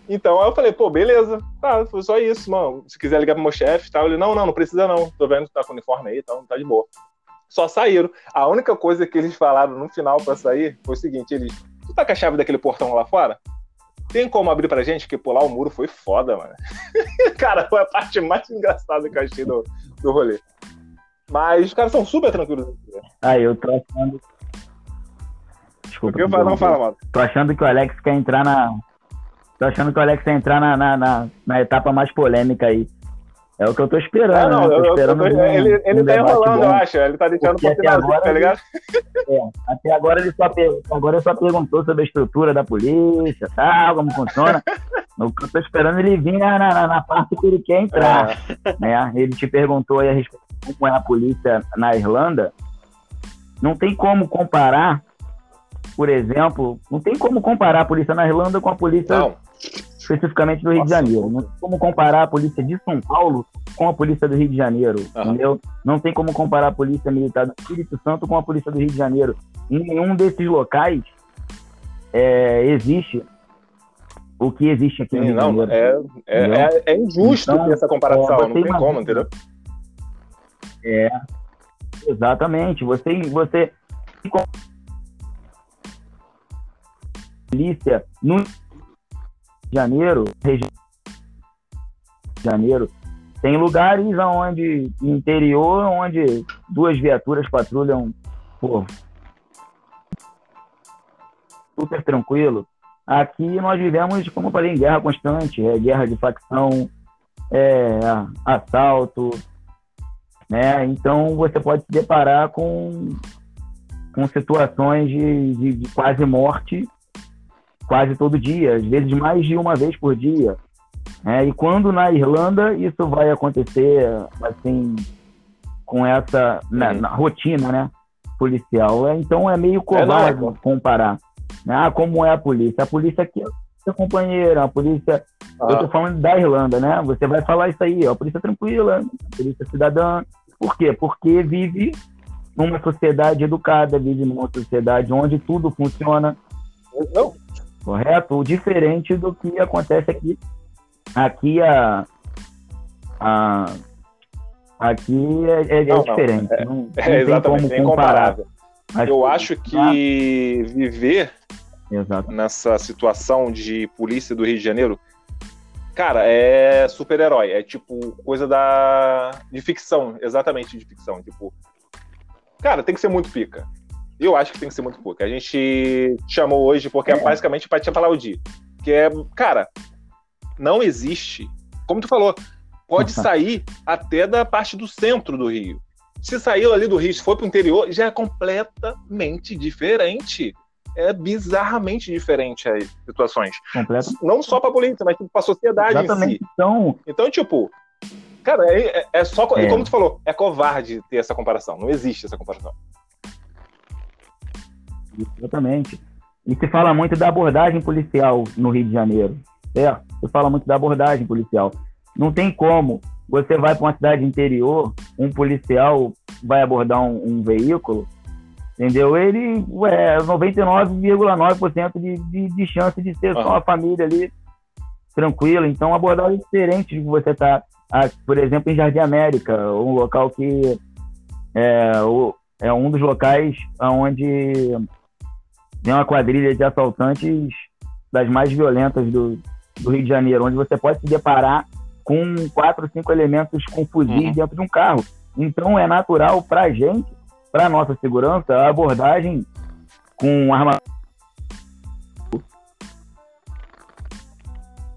Então aí eu falei, pô, beleza, tá, foi só isso, mano. Se quiser ligar pro meu chefe tal, ele, não, não, não precisa não. Tô vendo que tá com uniforme aí e tal, tá de boa. Só saíram. A única coisa que eles falaram no final pra sair foi o seguinte: eles, tu tá com a chave daquele portão lá fora? Tem como abrir pra gente? Porque pular o muro foi foda, mano. Cara, foi a parte mais engraçada que eu achei do, do rolê. Mas os caras são super tranquilos. Aí eu tô achando. Desculpa. Porque não fala. Tô achando que o Alex quer entrar na. Tô achando que o Alex quer entrar na, na, na, na etapa mais polêmica aí. É o que eu tô esperando. Ah, não, né? eu, Tô eu, esperando eu, um- ele, ele um tá enrolando, bom. eu acho. Ele tá deixando pro final, agora tá ele- ligado? É, até agora ele só, agora ele só perguntou sobre a estrutura da polícia, tal, como funciona. O que eu tô esperando ele vir na, na, na parte que ele quer entrar. É. né? Ele te perguntou aí a respeito de como é a polícia na Irlanda. Não tem como comparar, por exemplo, não tem como comparar a polícia na Irlanda com a polícia Não, especificamente do Rio de Nossa. Janeiro. Não tem como comparar a polícia de São Paulo com a polícia do Rio de Janeiro, Aham. entendeu? Não tem como comparar a polícia militar do Espírito Santo com a polícia do Rio de Janeiro. Em nenhum desses locais é, existe o que existe aqui no sim, Rio de não, Janeiro. é, é, é, é injusto Então, essa comparação, não tem imagina- como, entendeu? É, exatamente. Você, você polícia no Rio de Janeiro, região de Janeiro, tem lugares onde interior, onde duas viaturas patrulham pô, super tranquilo. Aqui nós vivemos, como eu falei, em guerra constante, é guerra de facção, é assalto, né? Então você pode se deparar com, com situações de, de, de quase morte quase todo dia, às vezes mais de uma vez por dia. né? E quando na Irlanda isso vai acontecer assim com essa na, Uhum. na rotina, né? Policial, é, então é meio não, covarde é. comparar. né? Ah, como é a polícia? A polícia aqui é a companheira, a polícia eu tô Ah, falando da Irlanda, né? Você vai falar isso aí, ó, a polícia tranquila, a polícia cidadã. Por quê? Porque vive numa sociedade educada, vive numa sociedade onde tudo funciona. não, correto? Diferente do que acontece aqui. Aqui a, a aqui é, é, não, diferente. Não, não, é, é exatamente, é incomparável. Eu acho que viver Exato. nessa situação de polícia do Rio de Janeiro, cara, é super-herói. É tipo coisa da de ficção, exatamente de ficção. Tipo, cara, tem que ser muito pica. Eu acho que tem que ser muito pica. A gente chamou hoje porque é, é basicamente para te aplaudir. Que é, cara, não existe. Como tu falou, pode sair até da parte do centro do Rio. Se saiu ali do Rio, se for para o interior, já é completamente diferente é bizarramente diferente as situações. Completo. Não só para a polícia, mas para a sociedade Exatamente. em si. Então, então tipo, cara, é, é, é só. É. Como tu falou, é covarde ter essa comparação. Não existe essa comparação. Exatamente. E se fala muito da abordagem policial no Rio de Janeiro. Certo? Se fala muito da abordagem policial. Não tem como você vai para uma cidade interior, um policial vai abordar um, um veículo Entendeu? Ele é 99,9% de, de, de chance de ser só uma família ali tranquila. Então, uma abordagem diferente de você estar, tá, por exemplo, em Jardim América, um local que é, é um dos locais onde tem uma quadrilha de assaltantes das mais violentas do, do Rio de Janeiro, onde você pode se deparar com quatro, cinco elementos com fuzis uhum. dentro de um carro. Então, é natural para a gente para nossa segurança, a abordagem com arma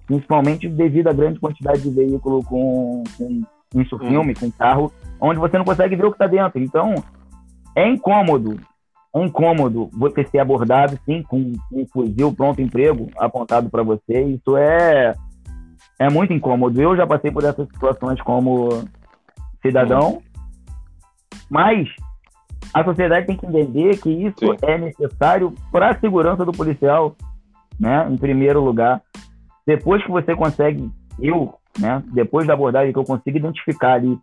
principalmente devido à grande quantidade de veículo com, com isso filme, hum. com carro, onde você não consegue ver o que está dentro. Então, é incômodo, é incômodo você ser abordado, sim, com um fuzil pronto emprego apontado para você. Isso é, é muito incômodo. Eu já passei por essas situações como cidadão, mas a sociedade tem que entender que isso Sim. é necessário para a segurança do policial, né? Em primeiro lugar. Depois que você consegue, eu, né? Depois da abordagem que eu consigo identificar ali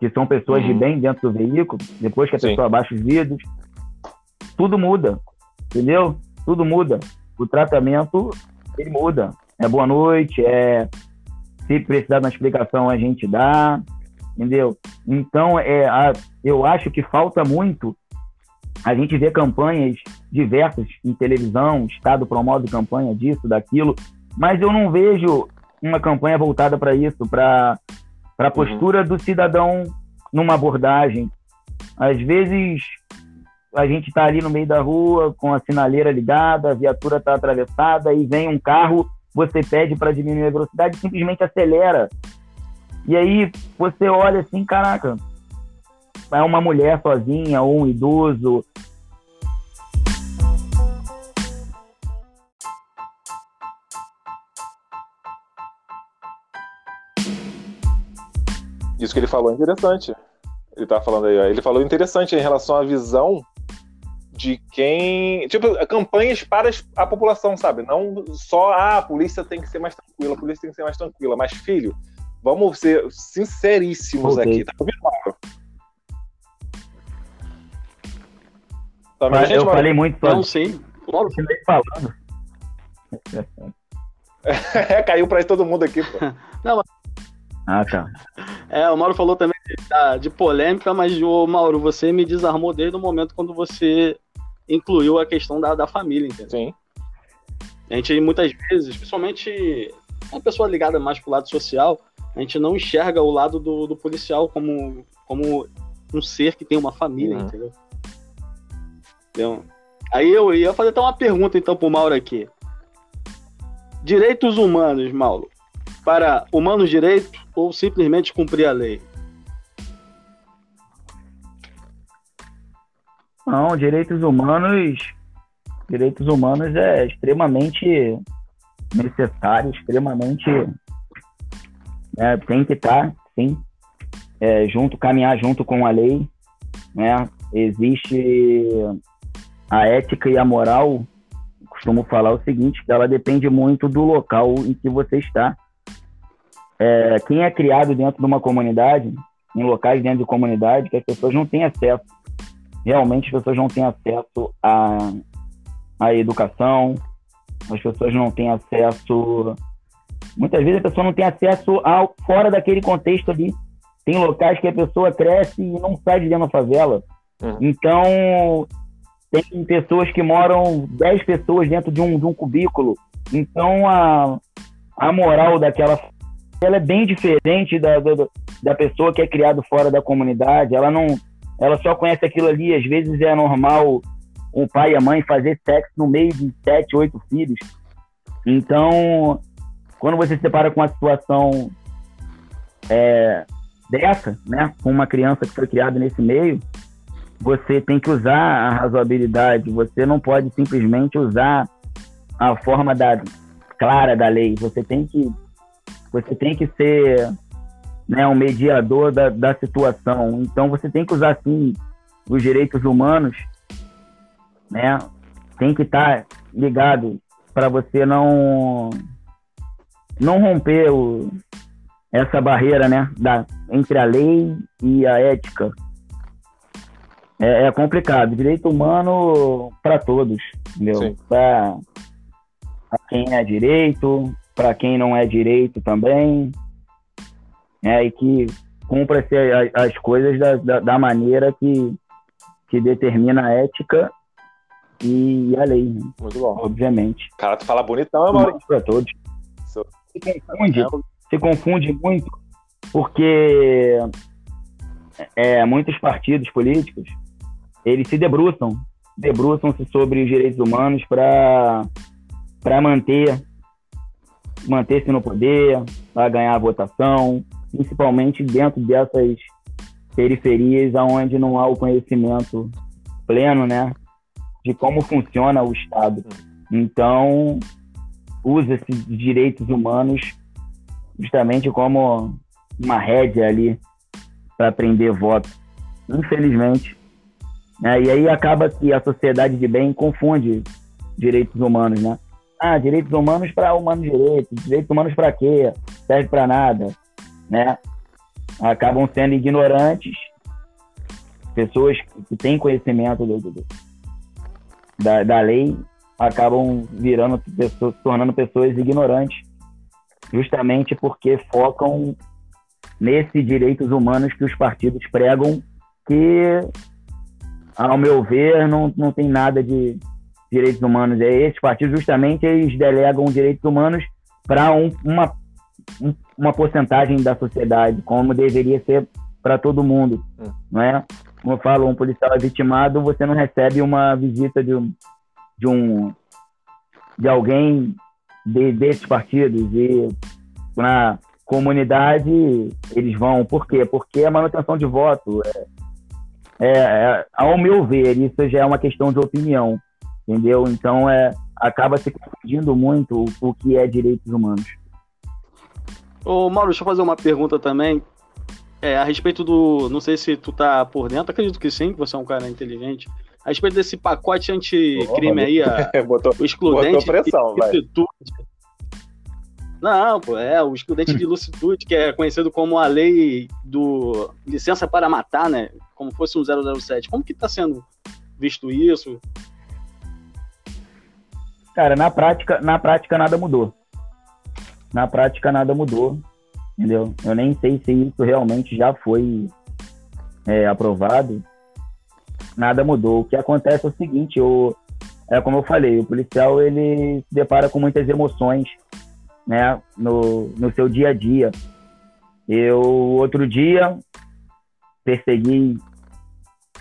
que são pessoas uhum. de bem dentro do veículo, depois que a Sim. pessoa abaixa os vidros, tudo muda, entendeu? Tudo muda. O tratamento, ele muda. É boa noite, é se precisar de uma explicação a gente dá, entendeu? Então, é, a, eu acho que falta muito a gente ver campanhas diversas em televisão, o Estado promove campanha disso, daquilo, mas eu não vejo uma campanha voltada para isso, para a uhum. postura uhum. do cidadão numa abordagem. Às vezes a gente está ali no meio da rua com a sinaleira ligada, a viatura está atravessada e vem um carro, você pede para diminuir a velocidade, simplesmente acelera e aí você olha assim, caraca, é uma mulher sozinha ou um idoso. Isso que ele falou é interessante. Ele tá falando aí, ó. Ele falou interessante em relação à visão de quem. Tipo, campanhas para a população, sabe? Não só ah, a polícia tem que ser mais tranquila, a polícia tem que ser mais tranquila, mas, filho, Vamos ser sinceríssimos okay. aqui. Tá ouvindo, Mauro? Tá eu gente, falei muito só. Não, sim. Mauro, falando. é, caiu pra todo mundo aqui, pô. Não, mas... Ah, tá. É, o Mauro falou também de, de polêmica, mas, o Mauro, você me desarmou desde o momento quando você incluiu a questão da, da família, entendeu? Sim. A gente muitas vezes, principalmente uma pessoa ligada mais pro lado social, a gente não enxerga o lado do, do policial como, como um ser que tem uma família, uhum. entendeu? Então, aí eu ia fazer até uma pergunta então pro Mauro aqui. Direitos humanos, Mauro, para humanos direitos ou simplesmente cumprir a lei? Não, direitos humanos, direitos humanos é extremamente necessário, extremamente né, tem que estar, sim, é, junto, caminhar junto com a lei, né? Existe a ética e a moral, costumo falar o seguinte, que ela depende muito do local em que você está. É, quem é criado dentro de uma comunidade, em locais dentro de comunidade, que as pessoas não têm acesso, realmente as pessoas não têm acesso à, à educação, As pessoas não têm acesso. Muitas vezes a pessoa não tem acesso ao fora daquele contexto ali. Tem locais que a pessoa cresce e não sai de dentro da favela. Uhum. Então, tem pessoas que moram 10 pessoas dentro de um, de um cubículo. Então, a, a moral daquela ela é bem diferente da, da, da pessoa que é criado fora da comunidade. Ela não, ela só conhece aquilo ali. Às vezes é normal um pai e a mãe fazer sexo no meio de sete, oito filhos. Então, quando você se depara com uma situação é, dessa, né, com uma criança que foi criada nesse meio, você tem que usar a razoabilidade. Você não pode simplesmente usar a forma da clara da lei. Você tem que você tem que ser né, um mediador da, da situação. Então você tem que usar sim os direitos humanos, né? Tem que estar tá ligado para você não não romper o, essa barreira, né, da, entre a lei e a ética. É, é complicado. Direito humano para todos, entendeu? Para quem é direito, para quem não é direito também, né? E que cumpra-se as coisas da, da, da, maneira que, que determina a ética e a lei, né? Muito bom. Obviamente. Cara, tu fala bonitão, é Maurício? Para todos. Se confunde, se confunde muito, porque é, muitos partidos políticos eles se debruçam, debruçam-se sobre os direitos humanos para para manter manter-se no poder, para ganhar a votação, principalmente dentro dessas periferias onde não há o conhecimento pleno, né, de como funciona o Estado. Então, usa-se direitos humanos justamente como uma rédea ali para prender voto. Infelizmente. Né? E aí acaba que a sociedade de bem confunde direitos humanos, né? Ah, direitos humanos para humanos direitos, direitos humanos para quê? Serve para nada, né? Acabam sendo ignorantes, pessoas que têm conhecimento do, do, da, da lei acabam virando pessoas, tornando pessoas ignorantes, justamente porque focam nesses direitos humanos que os partidos pregam, que, ao meu ver, não, não tem nada de direitos humanos. É esses partidos justamente eles delegam direitos humanos para um, uma uma porcentagem da sociedade, como deveria ser para todo mundo, hum. não é? Como eu falo, um policial é vitimado, você não recebe uma visita de um, de um de alguém de, desses partidos e na comunidade eles vão. Por quê? Porque é manutenção de voto. É, é, é, ao meu ver, isso já é uma questão de opinião, entendeu? Então é, acaba se confundindo muito o, o que é direitos humanos. Ô, Mauro, deixa eu fazer uma pergunta também. É, a respeito do. Não sei se tu tá por dentro, acredito que sim, que você é um cara inteligente a respeito desse pacote anticrime aí, a, botou, o excludente botou pressão, de. Não, pô, é o excludente de licitude, que é conhecido como a lei do licença para matar, né? Como fosse um 007. Como que tá sendo visto isso? Cara, na prática, na prática nada mudou. Na prática nada mudou, entendeu? Eu nem sei se isso realmente já foi é, aprovado, nada mudou. O que acontece é o seguinte, o, é como eu falei, o policial ele se depara com muitas emoções, né, no, no seu dia a dia. Eu outro dia persegui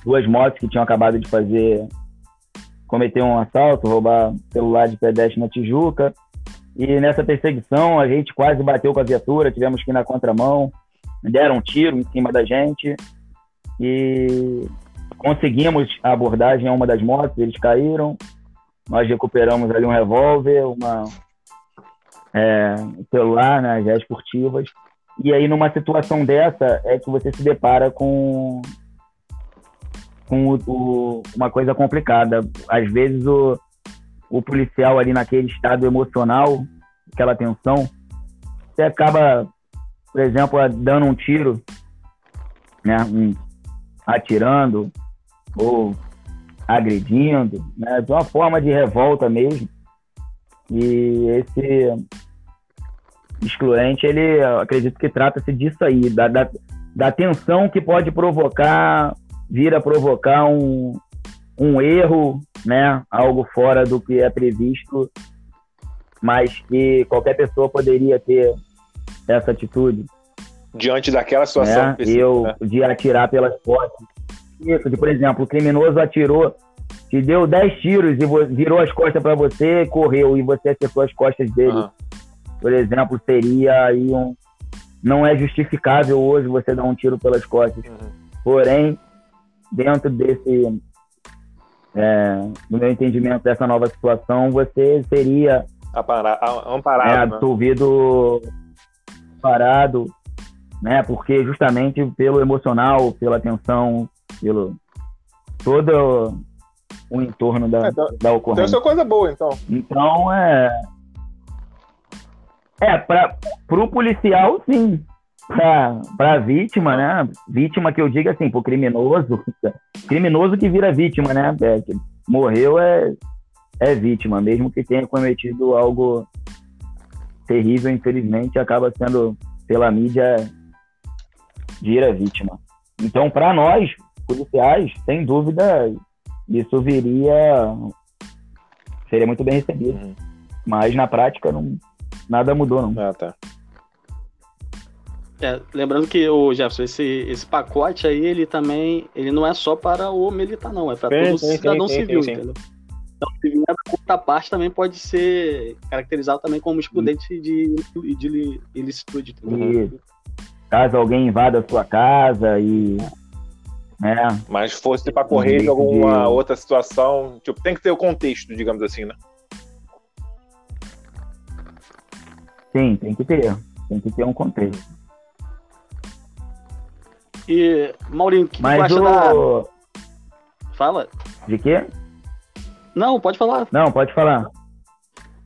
duas motos que tinham acabado de fazer cometer um assalto, roubar celular de pedestre na Tijuca. E nessa perseguição a gente quase bateu com a viatura, tivemos que ir na contramão, deram um tiro em cima da gente. E Conseguimos a abordagem a uma das motos, eles caíram. Nós recuperamos ali um revólver, uma é, celular, né, as esportivas. E aí, numa situação dessa, é que você se depara com, com o, o, uma coisa complicada. Às vezes, o, o policial ali naquele estado emocional, aquela tensão, você acaba, por exemplo, dando um tiro, né, um, atirando, ou agredindo, né, de uma forma de revolta mesmo. E esse excluente, ele acredito que trata-se disso aí, da, da, da tensão que pode provocar, vir a provocar um, um erro, né? Algo fora do que é previsto, mas que qualquer pessoa poderia ter essa atitude. Diante daquela situação. Né? Eu, né? de atirar pelas costas. Isso, de, por exemplo, o criminoso atirou, te deu 10 tiros e virou as costas para você, correu e você acertou as costas dele. Uhum. Por exemplo, seria aí um. Não é justificável hoje você dar um tiro pelas costas. Uhum. Porém, dentro desse. É, no meu entendimento dessa nova situação, você seria amparado, é, né? absolvido parado, né? Porque justamente pelo emocional, pela tensão, pelo todo o entorno da, é, então, da ocorrência. Então isso é coisa boa, então. Então, é... É, para o policial, sim. Para a vítima, né? Vítima que eu digo assim, pro criminoso. Criminoso que vira vítima, né? É, morreu é, é vítima, mesmo que tenha cometido algo terrível, infelizmente, acaba sendo, pela mídia, vira vítima. Então, para nós, policiais, sem dúvida, isso viria. seria muito bem recebido. Uhum. Mas na prática, não, nada mudou, não. Ah, tá. É, lembrando que o Jefferson, esse, esse pacote aí, ele também, ele não é só para o militar, não, é para todo sim, cidadão sim, civil, sim, entendeu? Então, a outra parte também pode ser caracterizado também como excludente de, de ilicitude. Entendeu? Caso alguém invada a sua casa e é. Mas fosse para correr de alguma outra situação, tipo, tem que ter o contexto, digamos assim, né? Sim, tem que ter. Tem que ter um contexto. E, Maurinho, o que Mas tu acha o... da... Fala. De quê? Não, pode falar. Não, pode falar.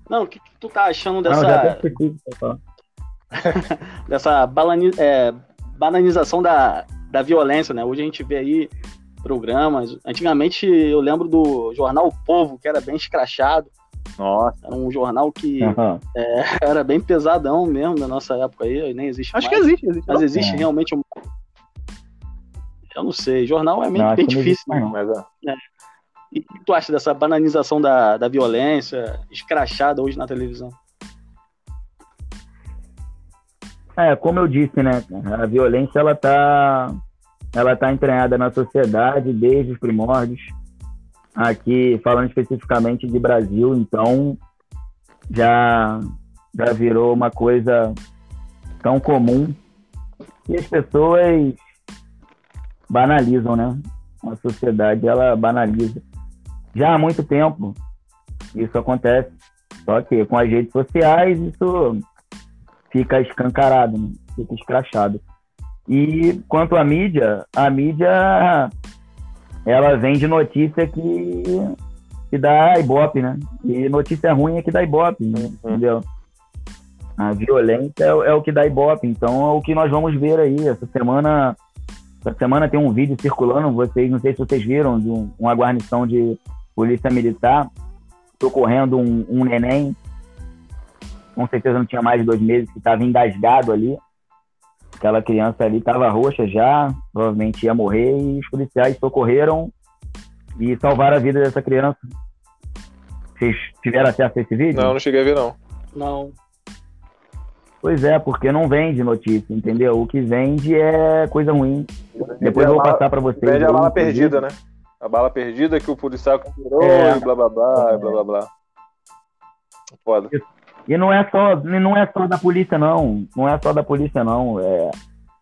Não, o que, que tu tá achando dessa... Não, já dessa balani... é, bananização da, da violência, né? Hoje a gente vê aí programas. Antigamente eu lembro do jornal o Povo, que era bem escrachado. Nossa. Era um jornal que uhum. é, era bem pesadão mesmo na nossa época aí, nem existe Acho mais. que existe, existe. Mas existe é. realmente um. Eu não sei, jornal é meio não, bem difícil, né? Mas, é. é. E o que tu acha dessa banalização da, da violência escrachada hoje na televisão? É, como eu disse, né? A violência ela tá, ela tá entranhada na sociedade desde os primórdios. Aqui, falando especificamente de Brasil, então já, já virou uma coisa tão comum que as pessoas banalizam, né? A sociedade ela banaliza. Já há muito tempo isso acontece, só que com as redes sociais isso fica escancarado, né? fica escrachado. E quanto à mídia, a mídia ela vende notícia que, que dá ibope, né? E notícia ruim é que dá ibope, né? uhum. entendeu? A violência é, é, o que dá ibope, então é o que nós vamos ver aí. Essa semana, essa semana tem um vídeo circulando, vocês, não sei se vocês viram, de um, uma guarnição de polícia militar socorrendo um, um neném com certeza não tinha mais de dois meses, que estava engasgado ali. Aquela criança ali estava roxa já, provavelmente ia morrer, e os policiais socorreram e salvaram a vida dessa criança. Vocês tiveram acesso a esse vídeo? Não, não cheguei a ver, não. Não. Pois é, porque não vende notícia, entendeu? O que vende é coisa ruim. Depois eu vou passar para vocês. Vende a bala perdida, né? A bala perdida que o policial comprou é. e blá blá blá, é. blá blá blá. Foda. E não é só, não é só da polícia, não. Não é só da polícia, não. É,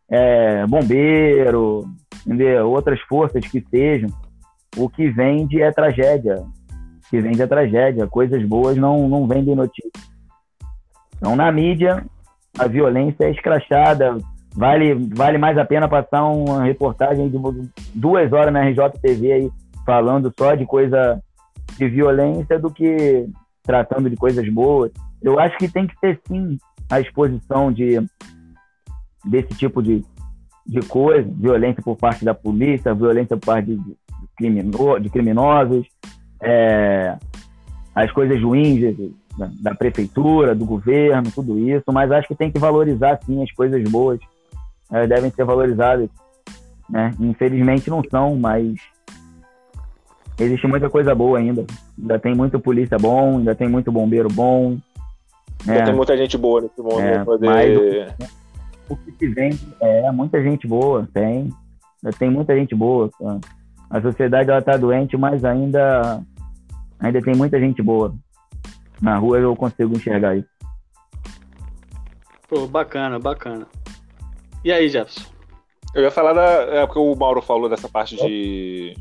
é bombeiro, entendeu? outras forças que sejam. O que vende é tragédia. O que vende é tragédia. Coisas boas não, não vendem notícia. Então, na mídia, a violência é escrachada. Vale, vale mais a pena passar uma reportagem de duas horas na RJTV aí, falando só de coisa de violência do que tratando de coisas boas. Eu acho que tem que ter sim a exposição de desse tipo de, de coisa, violência por parte da polícia, violência por parte de, de, de criminosos, é, as coisas ruins da, da, prefeitura, do governo, tudo isso, mas acho que tem que valorizar sim as coisas boas, é, devem ser valorizadas, né? Infelizmente não são, mas existe muita coisa boa ainda. Ainda tem muito polícia bom, ainda tem muito bombeiro bom. Ainda é, tem muita gente boa nesse mundo. É, poder... mas o, o que se vende é muita gente boa, tem. Ainda tem muita gente boa. Tá? A sociedade ela tá doente, mas ainda ainda tem muita gente boa. Na rua eu consigo enxergar isso. Pô, bacana, bacana. E aí, Jefferson? Eu ia falar da. É porque o Mauro falou dessa parte de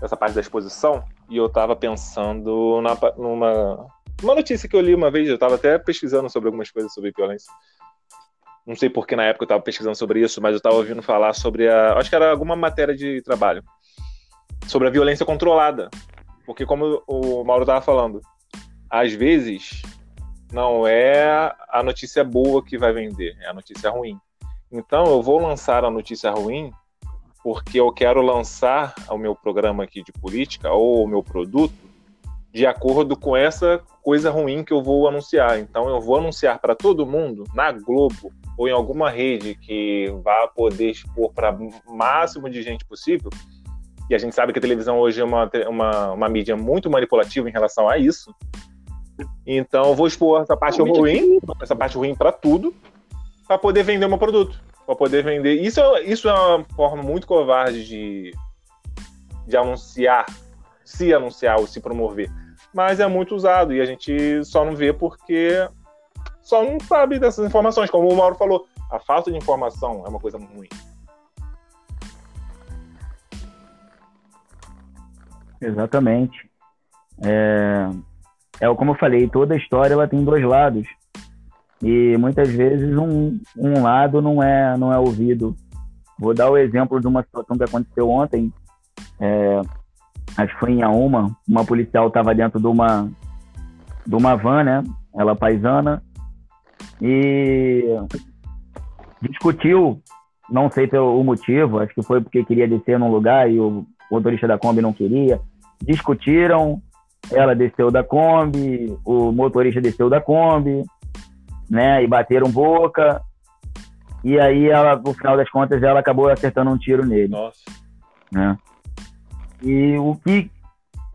essa parte da exposição, e eu estava pensando na, numa uma notícia que eu li uma vez, eu estava até pesquisando sobre algumas coisas sobre violência. Não sei porque na época eu estava pesquisando sobre isso, mas eu estava ouvindo falar sobre a. Acho que era alguma matéria de trabalho. Sobre a violência controlada. Porque, como o Mauro estava falando, às vezes não é a notícia boa que vai vender, é a notícia ruim. Então eu vou lançar a notícia ruim porque eu quero lançar o meu programa aqui de política ou o meu produto de acordo com essa coisa ruim que eu vou anunciar. Então eu vou anunciar para todo mundo na Globo ou em alguma rede que vá poder expor para máximo de gente possível. E a gente sabe que a televisão hoje é uma, uma, uma mídia muito manipulativa em relação a isso. Então eu vou expor essa parte ruim, essa parte ruim para tudo, para poder vender o meu produto para poder vender. Isso é, isso é uma forma muito covarde de, de anunciar, se anunciar ou se promover. Mas é muito usado e a gente só não vê porque só não sabe dessas informações. Como o Mauro falou, a falta de informação é uma coisa ruim. Exatamente. É, é como eu falei, toda história ela tem dois lados. E muitas vezes um, um lado não é, não é ouvido. Vou dar o exemplo de uma situação que aconteceu ontem. É, acho que foi em Auma. Uma policial estava dentro de uma, de uma van, né? Ela paisana. E discutiu, não sei pelo motivo, acho que foi porque queria descer num lugar e o motorista da Kombi não queria. Discutiram, ela desceu da Kombi, o motorista desceu da Kombi, né? E bateram boca. E aí, ela, no final das contas, ela acabou acertando um tiro nele. Nossa. Né? E o que,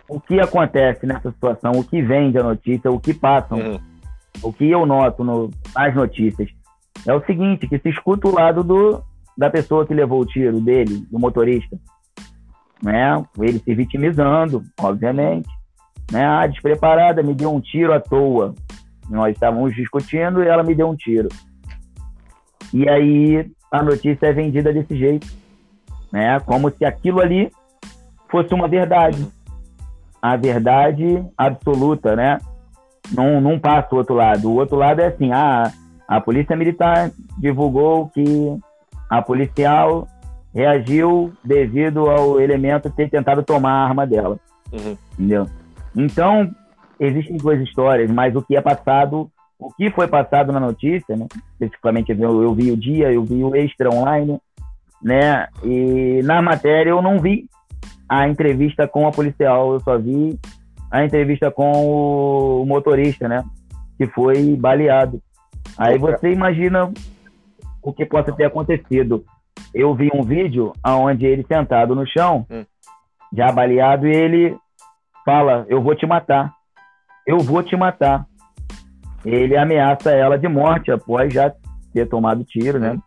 o que acontece nessa situação, o que vem da notícia, o que passam, uhum. o que eu noto no, nas notícias, é o seguinte, que se escuta o lado do, da pessoa que levou o tiro dele, do motorista. Né? Ele se vitimizando, obviamente. Né? Ah, despreparada, me deu um tiro à toa. Nós estávamos discutindo e ela me deu um tiro. E aí a notícia é vendida desse jeito, né? Como se aquilo ali fosse uma verdade. A verdade absoluta, né? Não, não passa o outro lado. O outro lado é assim, ah, a polícia militar divulgou que a policial reagiu devido ao elemento ter tentado tomar a arma dela. Uhum. Entendeu? Então, existem duas histórias, mas o que é passado, o que foi passado na notícia, né? Especificamente eu, eu vi o dia, eu vi o extra online, né? E na matéria eu não vi a entrevista com a policial, eu só vi a entrevista com o motorista, né? Que foi baleado. Aí você imagina o que possa ter acontecido. Eu vi um vídeo onde ele sentado no chão, hum. já baleado, e ele fala: Eu vou te matar eu vou te matar. Ele ameaça ela de morte após já ter tomado tiro, né?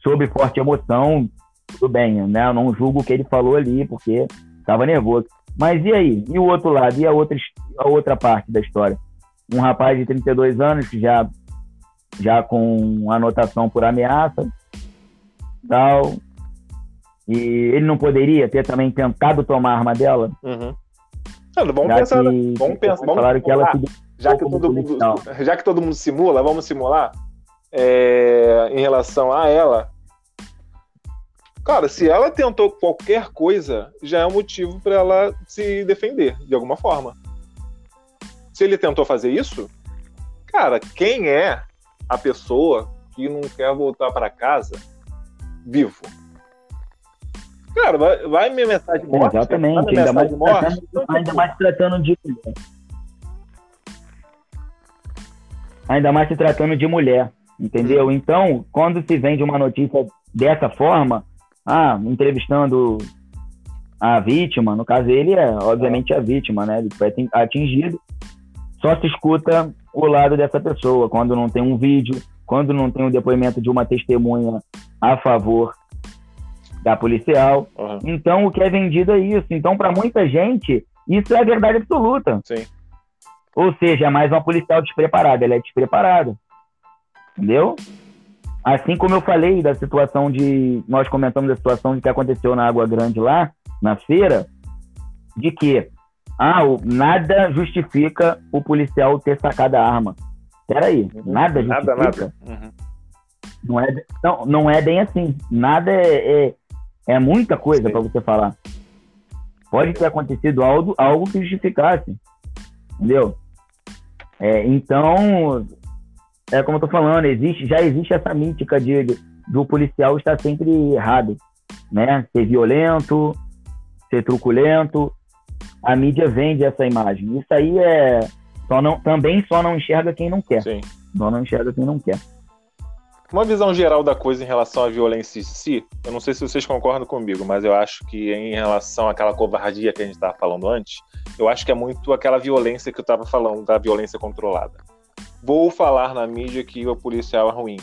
Sob forte emoção, tudo bem, né? Eu não julgo o que ele falou ali, porque estava nervoso. Mas e aí? E o outro lado? E a outra, a outra parte da história? Um rapaz de 32 anos já, já com anotação por ameaça, tal. E ele não poderia ter também tentado tomar a arma dela? Uhum. Não, vamos pensar, que, vamos pensar, vamos falaram que ela já que todo mundo, já que todo mundo simula, vamos simular é, em relação a ela. Cara, se ela tentou qualquer coisa, já é um motivo para ela se defender de alguma forma. Se ele tentou fazer isso, cara, quem é a pessoa que não quer voltar para casa vivo? Cara, vai, vai me mensagem morte. Exatamente, ainda mais, morte, tratando, ainda mais tratando de Ainda mais se tratando de mulher, entendeu? Então, quando se vende uma notícia dessa forma, ah, entrevistando a vítima, no caso ele é obviamente a vítima, né? Ele foi atingido, só se escuta o lado dessa pessoa, quando não tem um vídeo, quando não tem um depoimento de uma testemunha a favor da policial. Uhum. Então, o que é vendido é isso. Então, para muita gente, isso é a verdade absoluta. Sim. Ou seja, é mais uma policial despreparada. Ela é despreparada. Entendeu? Assim como eu falei da situação de. Nós comentamos a situação de que aconteceu na Água Grande lá, na feira, de que ah, nada justifica o policial ter sacado a arma. Peraí, uhum. nada justifica. Nada, nada. Uhum. Não, é, não, não é bem assim. Nada é, é, é muita coisa para você falar. Pode ter acontecido algo, algo que justificasse. Entendeu? É, então, é como eu tô falando, existe, já existe essa mítica de, de, do policial estar sempre errado, né? Ser violento, ser truculento. A mídia vende essa imagem. Isso aí é só não, também só não enxerga quem não quer. Sim. Só não enxerga quem não quer. Uma visão geral da coisa em relação à violência em si, eu não sei se vocês concordam comigo, mas eu acho que em relação àquela covardia que a gente estava falando antes, eu acho que é muito aquela violência que eu estava falando, da violência controlada. Vou falar na mídia que o policial é ruim.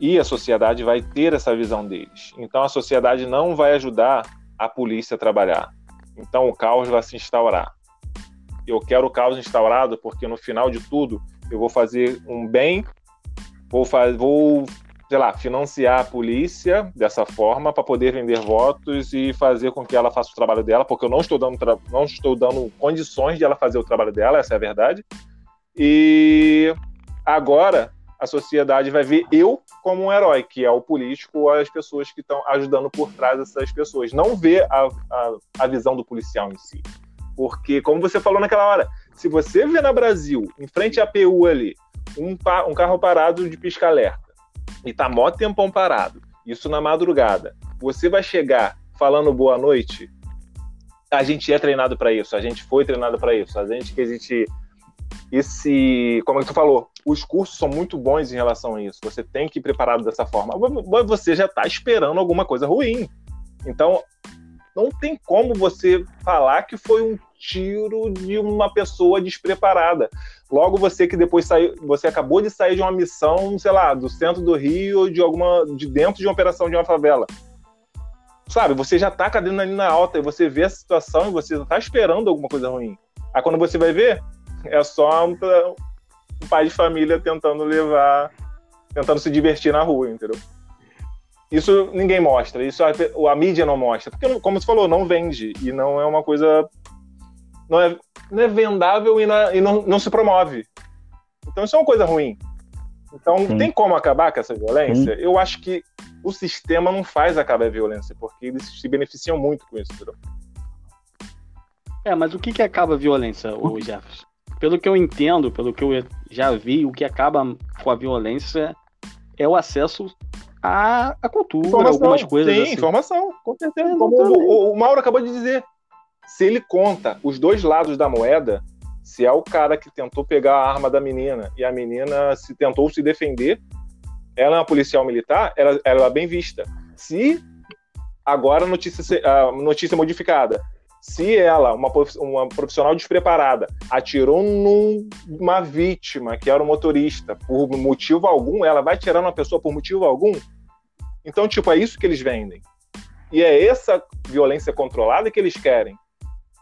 E a sociedade vai ter essa visão deles. Então a sociedade não vai ajudar a polícia a trabalhar. Então o caos vai se instaurar. Eu quero o caos instaurado porque no final de tudo eu vou fazer um bem vou, fazer, vou sei lá, financiar a polícia dessa forma para poder vender votos e fazer com que ela faça o trabalho dela, porque eu não estou dando, não estou dando condições de ela fazer o trabalho dela, essa é a verdade. E agora a sociedade vai ver eu como um herói, que é o político ou as pessoas que estão ajudando por trás dessas pessoas. Não ver a, a, a visão do policial em si. Porque, como você falou naquela hora, se você vê na Brasil, em frente à PU ali, um, um carro parado de pisca-alerta e tá mó tempão parado, isso na madrugada, você vai chegar falando boa noite? A gente é treinado para isso, a gente foi treinado para isso, a gente que existe esse, como é que tu falou, os cursos são muito bons em relação a isso. Você tem que ir preparado dessa forma. Você já está esperando alguma coisa ruim. Então, não tem como você falar que foi um tiro de uma pessoa despreparada. Logo você que depois saiu, você acabou de sair de uma missão, sei lá, do centro do Rio, de alguma de dentro de uma operação de uma favela. Sabe, você já tá com a adrenalina alta e você vê a situação e você tá esperando alguma coisa ruim. Aí quando você vai ver, é só um, um pai de família tentando levar, tentando se divertir na rua, entendeu? Isso ninguém mostra, isso a, a mídia não mostra, porque como você falou, não vende e não é uma coisa não é, não é vendável e, na, e não, não, se promove. Então isso é uma coisa ruim. Então Sim. tem como acabar com essa violência? Sim. Eu acho que o sistema não faz acabar a violência, porque eles se beneficiam muito com isso. Entendeu? É, mas o que, que acaba a violência, o Jefferson? Pelo que eu entendo, pelo que eu já vi, o que acaba com a violência é o acesso à, à cultura, informação, algumas coisas. Sim, assim. informação, com certeza. Como o, o Mauro acabou de dizer, se ele conta os dois lados da moeda, se é o cara que tentou pegar a arma da menina e a menina se tentou se defender, ela é uma policial militar, ela, ela é bem vista. Se agora notícia, notícia modificada, se ela, uma, uma profissional despreparada, atirou numa vítima que era um motorista por motivo algum, ela vai tirar uma pessoa por motivo algum? Então, tipo, é isso que eles vendem. E é essa violência controlada que eles querem.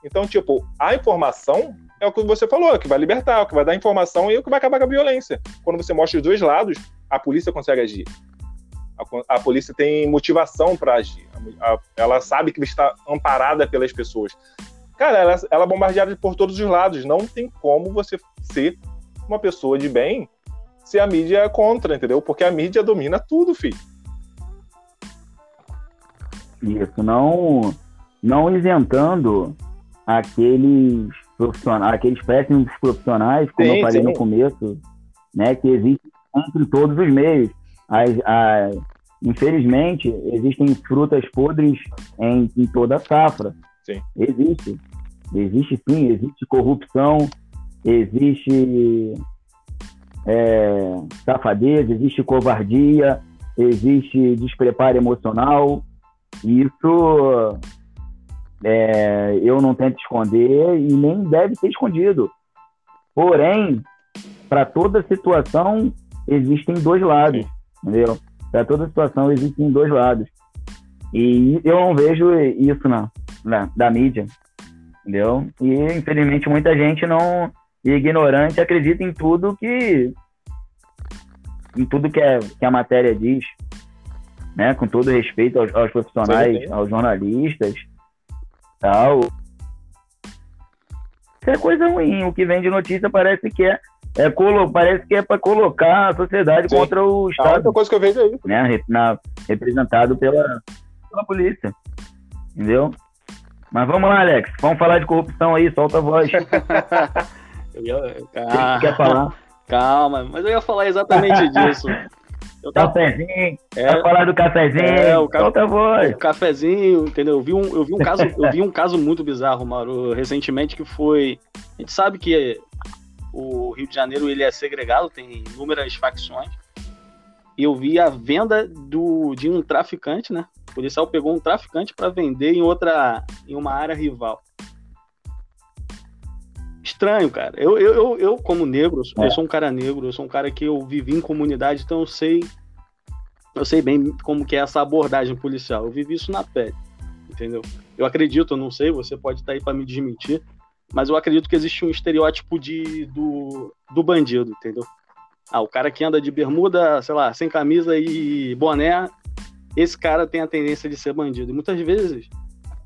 Então, tipo, a informação é o que você falou, é que vai libertar, é o que vai dar informação e é o que vai acabar com a violência. Quando você mostra os dois lados, a polícia consegue agir. A, a polícia tem motivação para agir. A, a, ela sabe que está amparada pelas pessoas. Cara, ela, ela é bombardeada por todos os lados. Não tem como você ser uma pessoa de bem se a mídia é contra, entendeu? Porque a mídia domina tudo, filho. Isso, não, não isentando aqueles profissionais, aqueles péssimos profissionais, como sim, eu falei sim. no começo, né, que existem entre todos os meios. As, as, infelizmente, existem frutas podres em, em toda a safra. Sim. Existe. Existe sim, existe corrupção, existe é, safadeza, existe covardia, existe despreparo emocional. Isso é, eu não tento esconder e nem deve ser escondido. Porém, para toda situação existem dois lados, entendeu? Para toda situação existem dois lados. E eu não vejo isso na, na da mídia, entendeu? E infelizmente muita gente não ignorante acredita em tudo que em tudo que, é, que a matéria diz, né? Com todo respeito aos, aos profissionais, sim. aos jornalistas, tal. Isso é coisa ruim. O que vem de notícia parece que é, é colo, parece que é para colocar a sociedade sim. contra o Estado. A única coisa que eu vejo é isso. Né? Na, representado pela, pela polícia. Entendeu? Mas vamos lá, Alex. Vamos falar de corrupção aí, solta a voz. eu ia... ah, quer falar? Calma, mas eu ia falar exatamente disso. Eu tava... Cafezinho, é, falar do cafezinho, é, o, ca... O cafezinho, entendeu? Eu vi, um, eu vi um caso, eu vi um caso muito bizarro, Mauro, recentemente que foi, a gente sabe que o Rio de Janeiro ele é segregado, tem inúmeras facções. E eu vi a venda do, de um traficante, né? O policial pegou um traficante para vender em outra, em uma área rival estranho, cara. Eu, eu, eu, eu como negro, é. eu sou um cara negro, eu sou um cara que eu vivi em comunidade, então eu sei eu sei bem como que é essa abordagem policial. Eu vivi isso na pele, entendeu? Eu acredito, eu não sei, você pode estar aí para me desmentir, mas eu acredito que existe um estereótipo de, do, do bandido, entendeu? Ah, o cara que anda de bermuda, sei lá, sem camisa e boné, esse cara tem a tendência de ser bandido. E muitas vezes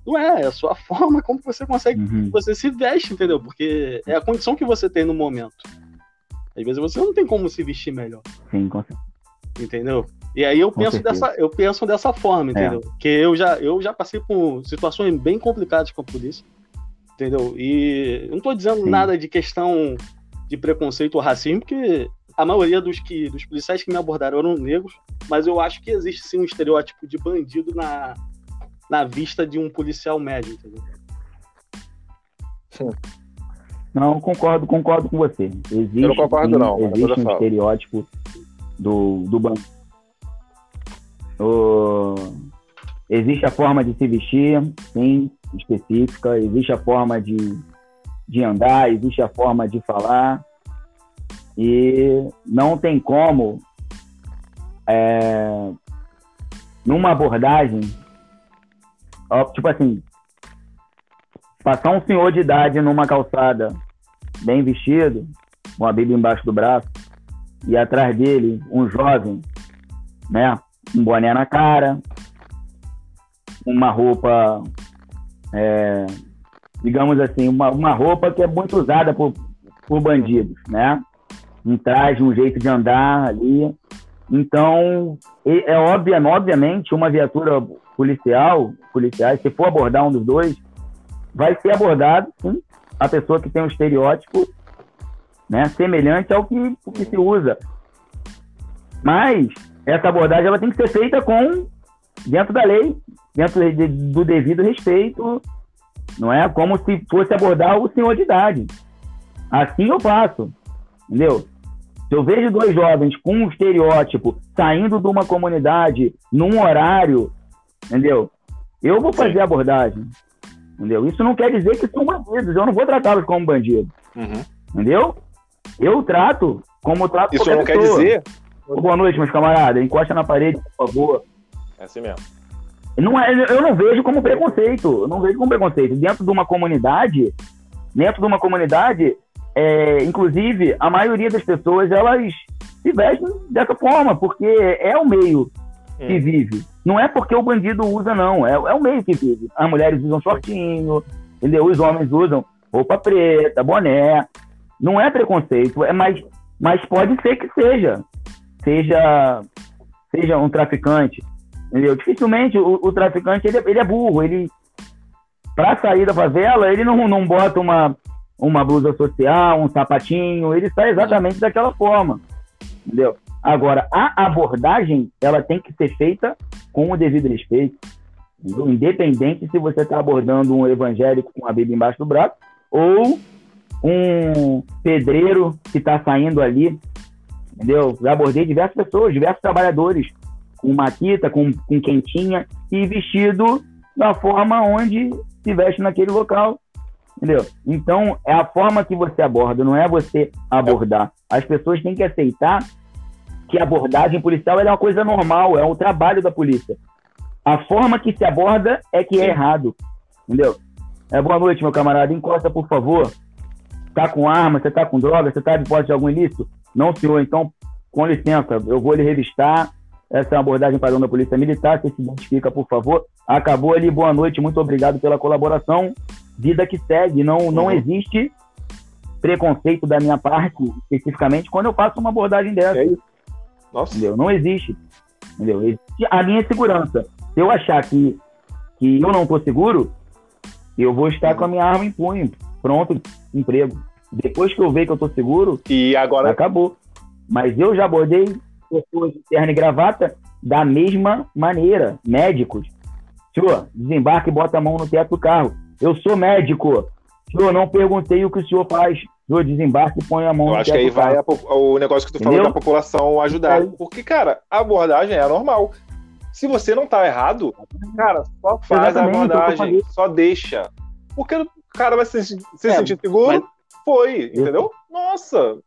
não é, é a sua forma como você consegue, uhum. você se veste, entendeu? Porque é a condição que você tem no momento. Às vezes você não tem como se vestir melhor. Sim, com certeza. Entendeu? E aí eu penso dessa, eu penso dessa forma, entendeu? É. Que eu já, eu já passei por situações bem complicadas com a polícia, entendeu? E não estou dizendo Sim. nada de questão de preconceito ou racismo, porque a maioria dos que dos policiais que me abordaram eram negros, mas eu acho que existe sim um estereótipo de bandido na, na vista de um policial médio, entendeu? Não, concordo, concordo com você. Existe, eu não concordo, não. Existe um estereótipo do, do banco. O... Existe a forma de se vestir, sim, específica. Existe a forma de, de andar, existe a forma de falar. E não tem como, é, numa abordagem, tipo assim, passar um senhor de idade numa calçada bem vestido, com a Bíblia embaixo do braço, e atrás dele um jovem, né, um boné na cara, uma roupa, é, digamos assim, uma, uma roupa que é muito usada por, por bandidos, né? Um traje, um jeito de andar ali. Então, é, é obviamente uma viatura policial, policiais, se for abordar um dos dois, vai ser abordado, sim, a pessoa que tem um estereótipo né, semelhante ao que, que se usa. Mas essa abordagem ela tem que ser feita com dentro da lei, dentro de, do devido respeito, não é como se fosse abordar o senhor de idade. Assim eu faço, entendeu? Se eu vejo dois jovens com um estereótipo saindo de uma comunidade num horário entendeu? Eu vou fazer abordagem, entendeu? Isso não quer dizer que são bandidos, eu não vou tratá-los como bandidos, uhum. entendeu? Eu trato como eu trato Isso não pessoa. quer dizer... Boa noite, meus camaradas, encosta na parede, por favor. É assim mesmo. Não é, eu não vejo como preconceito, eu não vejo como preconceito. Dentro de uma comunidade, dentro de uma comunidade, é, inclusive, a maioria das pessoas, elas se vestem dessa forma, porque é o meio que hum. vive. Não é porque o bandido usa, não. É, é o meio que vive. As mulheres usam shortinho, entendeu? Os homens usam roupa preta, boné. Não é preconceito, é mais, mas pode ser que seja. Seja, seja um traficante. Entendeu? Dificilmente o, o traficante ele, é, ele é burro. Ele, para sair da favela, ele não, não bota uma, uma blusa social, um sapatinho. Ele sai exatamente daquela forma. Entendeu? Agora, a abordagem, ela tem que ser feita com o devido respeito. Independente se você está abordando um evangélico com a Bíblia embaixo do braço ou um pedreiro que está saindo ali entendeu? Já abordei diversas pessoas, diversos trabalhadores, com maquita, com, com quentinha e vestido da forma onde se veste naquele local, entendeu? Então, é a forma que você aborda, não é você abordar. As pessoas têm que aceitar que a abordagem policial é uma coisa normal, é um trabalho da polícia. A forma que se aborda é que é errado, entendeu? É, boa noite, meu camarada. Encosta, por favor. Tá com arma, você tá com droga, você tá de posse de algum ilícito? Não, senhor. Então, com licença, eu vou lhe revistar. Essa é uma abordagem padrão da Polícia Militar. Você se identifica, por favor. Acabou ali. Boa noite. Muito obrigado pela colaboração. Vida que segue. Não, não uhum. existe preconceito da minha parte, especificamente, quando eu faço uma abordagem dessa. É isso. Nossa. Entendeu? Não existe. Entendeu? Existe a minha segurança. Se eu achar que, que eu não estou seguro, eu vou estar com a minha arma em punho, pronto, emprego. Depois que eu ver que eu estou seguro, e agora acabou. Mas eu já abordei pessoas de terno e gravata da mesma maneira, médicos. Senhor, desembarque e bota a mão no teto do carro. Eu sou médico. Senhor, não perguntei o que o senhor faz. Senhor, desembarque e põe a mão Eu no acho que aí vai a, o negócio que tu Entendeu? falou da população ajudar. Porque, cara, a abordagem é normal. Se você não tá errado, cara, só faz Exatamente, a abordagem, só deixa. Porque o cara vai se, se é, sentir seguro, mas... foi, entendeu? Nossa!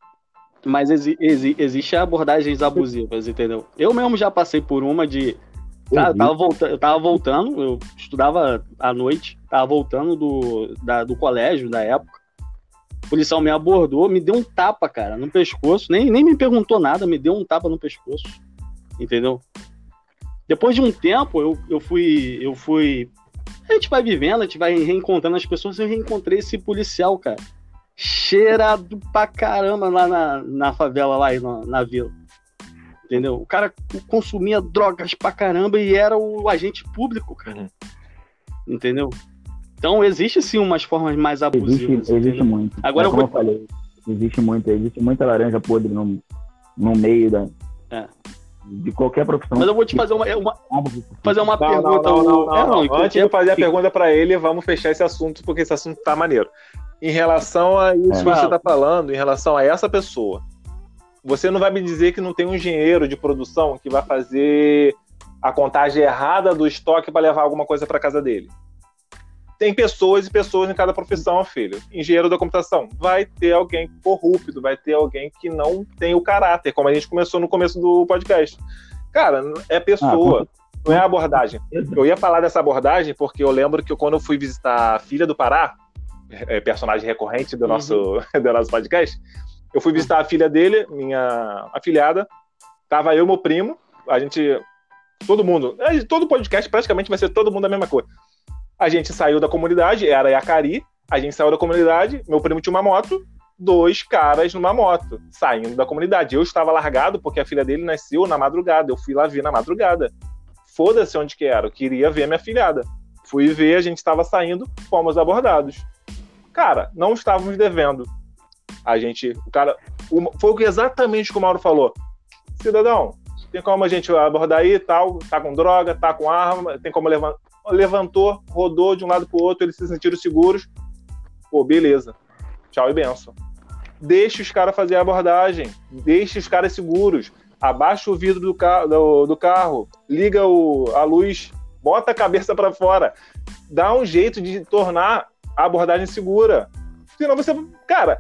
Mas exi exi existe abordagens abusivas, entendeu? Eu mesmo já passei por uma de. Eu tava, volta eu tava voltando, eu estudava à noite, tava voltando do, da, do colégio da época. O policial me abordou, me deu um tapa, cara, no pescoço. Nem, nem me perguntou nada, me deu um tapa no pescoço. Entendeu? Depois de um tempo, eu, eu fui. Eu fui. A gente vai vivendo, a gente vai reencontrando as pessoas. Eu reencontrei esse policial, cara. Cheirado pra caramba lá na, na favela, lá na, na vila. Entendeu? O cara consumia drogas pra caramba e era o agente público, cara. Uhum. Entendeu? Então existe sim umas formas mais abusivas. Existe, existe muito. Agora é como eu, vou... eu falei, existe muito, existe muita laranja podre no, no meio da, é de qualquer profissão. Mas eu vou te fazer uma, uma fazer uma não, pergunta. Não, não, não, é, não Antes de fazer a pergunta para ele, vamos fechar esse assunto, porque esse assunto tá maneiro. Em relação a isso é. que você tá falando, em relação a essa pessoa, você não vai me dizer que não tem um engenheiro de produção que vai fazer a contagem errada do estoque para levar alguma coisa para casa dele tem pessoas e pessoas em cada profissão, filho. Engenheiro da computação, vai ter alguém corrupto, vai ter alguém que não tem o caráter, como a gente começou no começo do podcast. Cara, é pessoa, ah, não é abordagem. Eu ia falar dessa abordagem porque eu lembro que quando eu fui visitar a filha do Pará, é, personagem recorrente do nosso, uhum. do nosso podcast, eu fui visitar a filha dele, minha afilhada, tava eu e meu primo, a gente todo mundo, é, todo podcast praticamente vai ser todo mundo a mesma coisa. A gente saiu da comunidade, era Yacari, a gente saiu da comunidade, meu primo tinha uma moto, dois caras numa moto, saindo da comunidade. Eu estava largado porque a filha dele nasceu na madrugada, eu fui lá ver na madrugada. Foda-se onde que era, eu queria ver minha filhada. Fui ver, a gente estava saindo, fomos abordados. Cara, não estávamos devendo. A gente, o cara, o, foi exatamente o que o Mauro falou. Cidadão, tem como a gente abordar aí tal, tá com droga, tá com arma, tem como levar, levantou, rodou de um lado para o outro, eles se sentiram seguros. Pô, beleza. Tchau e benção. Deixa os caras fazer a abordagem, deixa os caras seguros, abaixa o vidro do, ca do, do carro, liga o, a luz, bota a cabeça para fora, dá um jeito de tornar a abordagem segura. Senão você. Cara,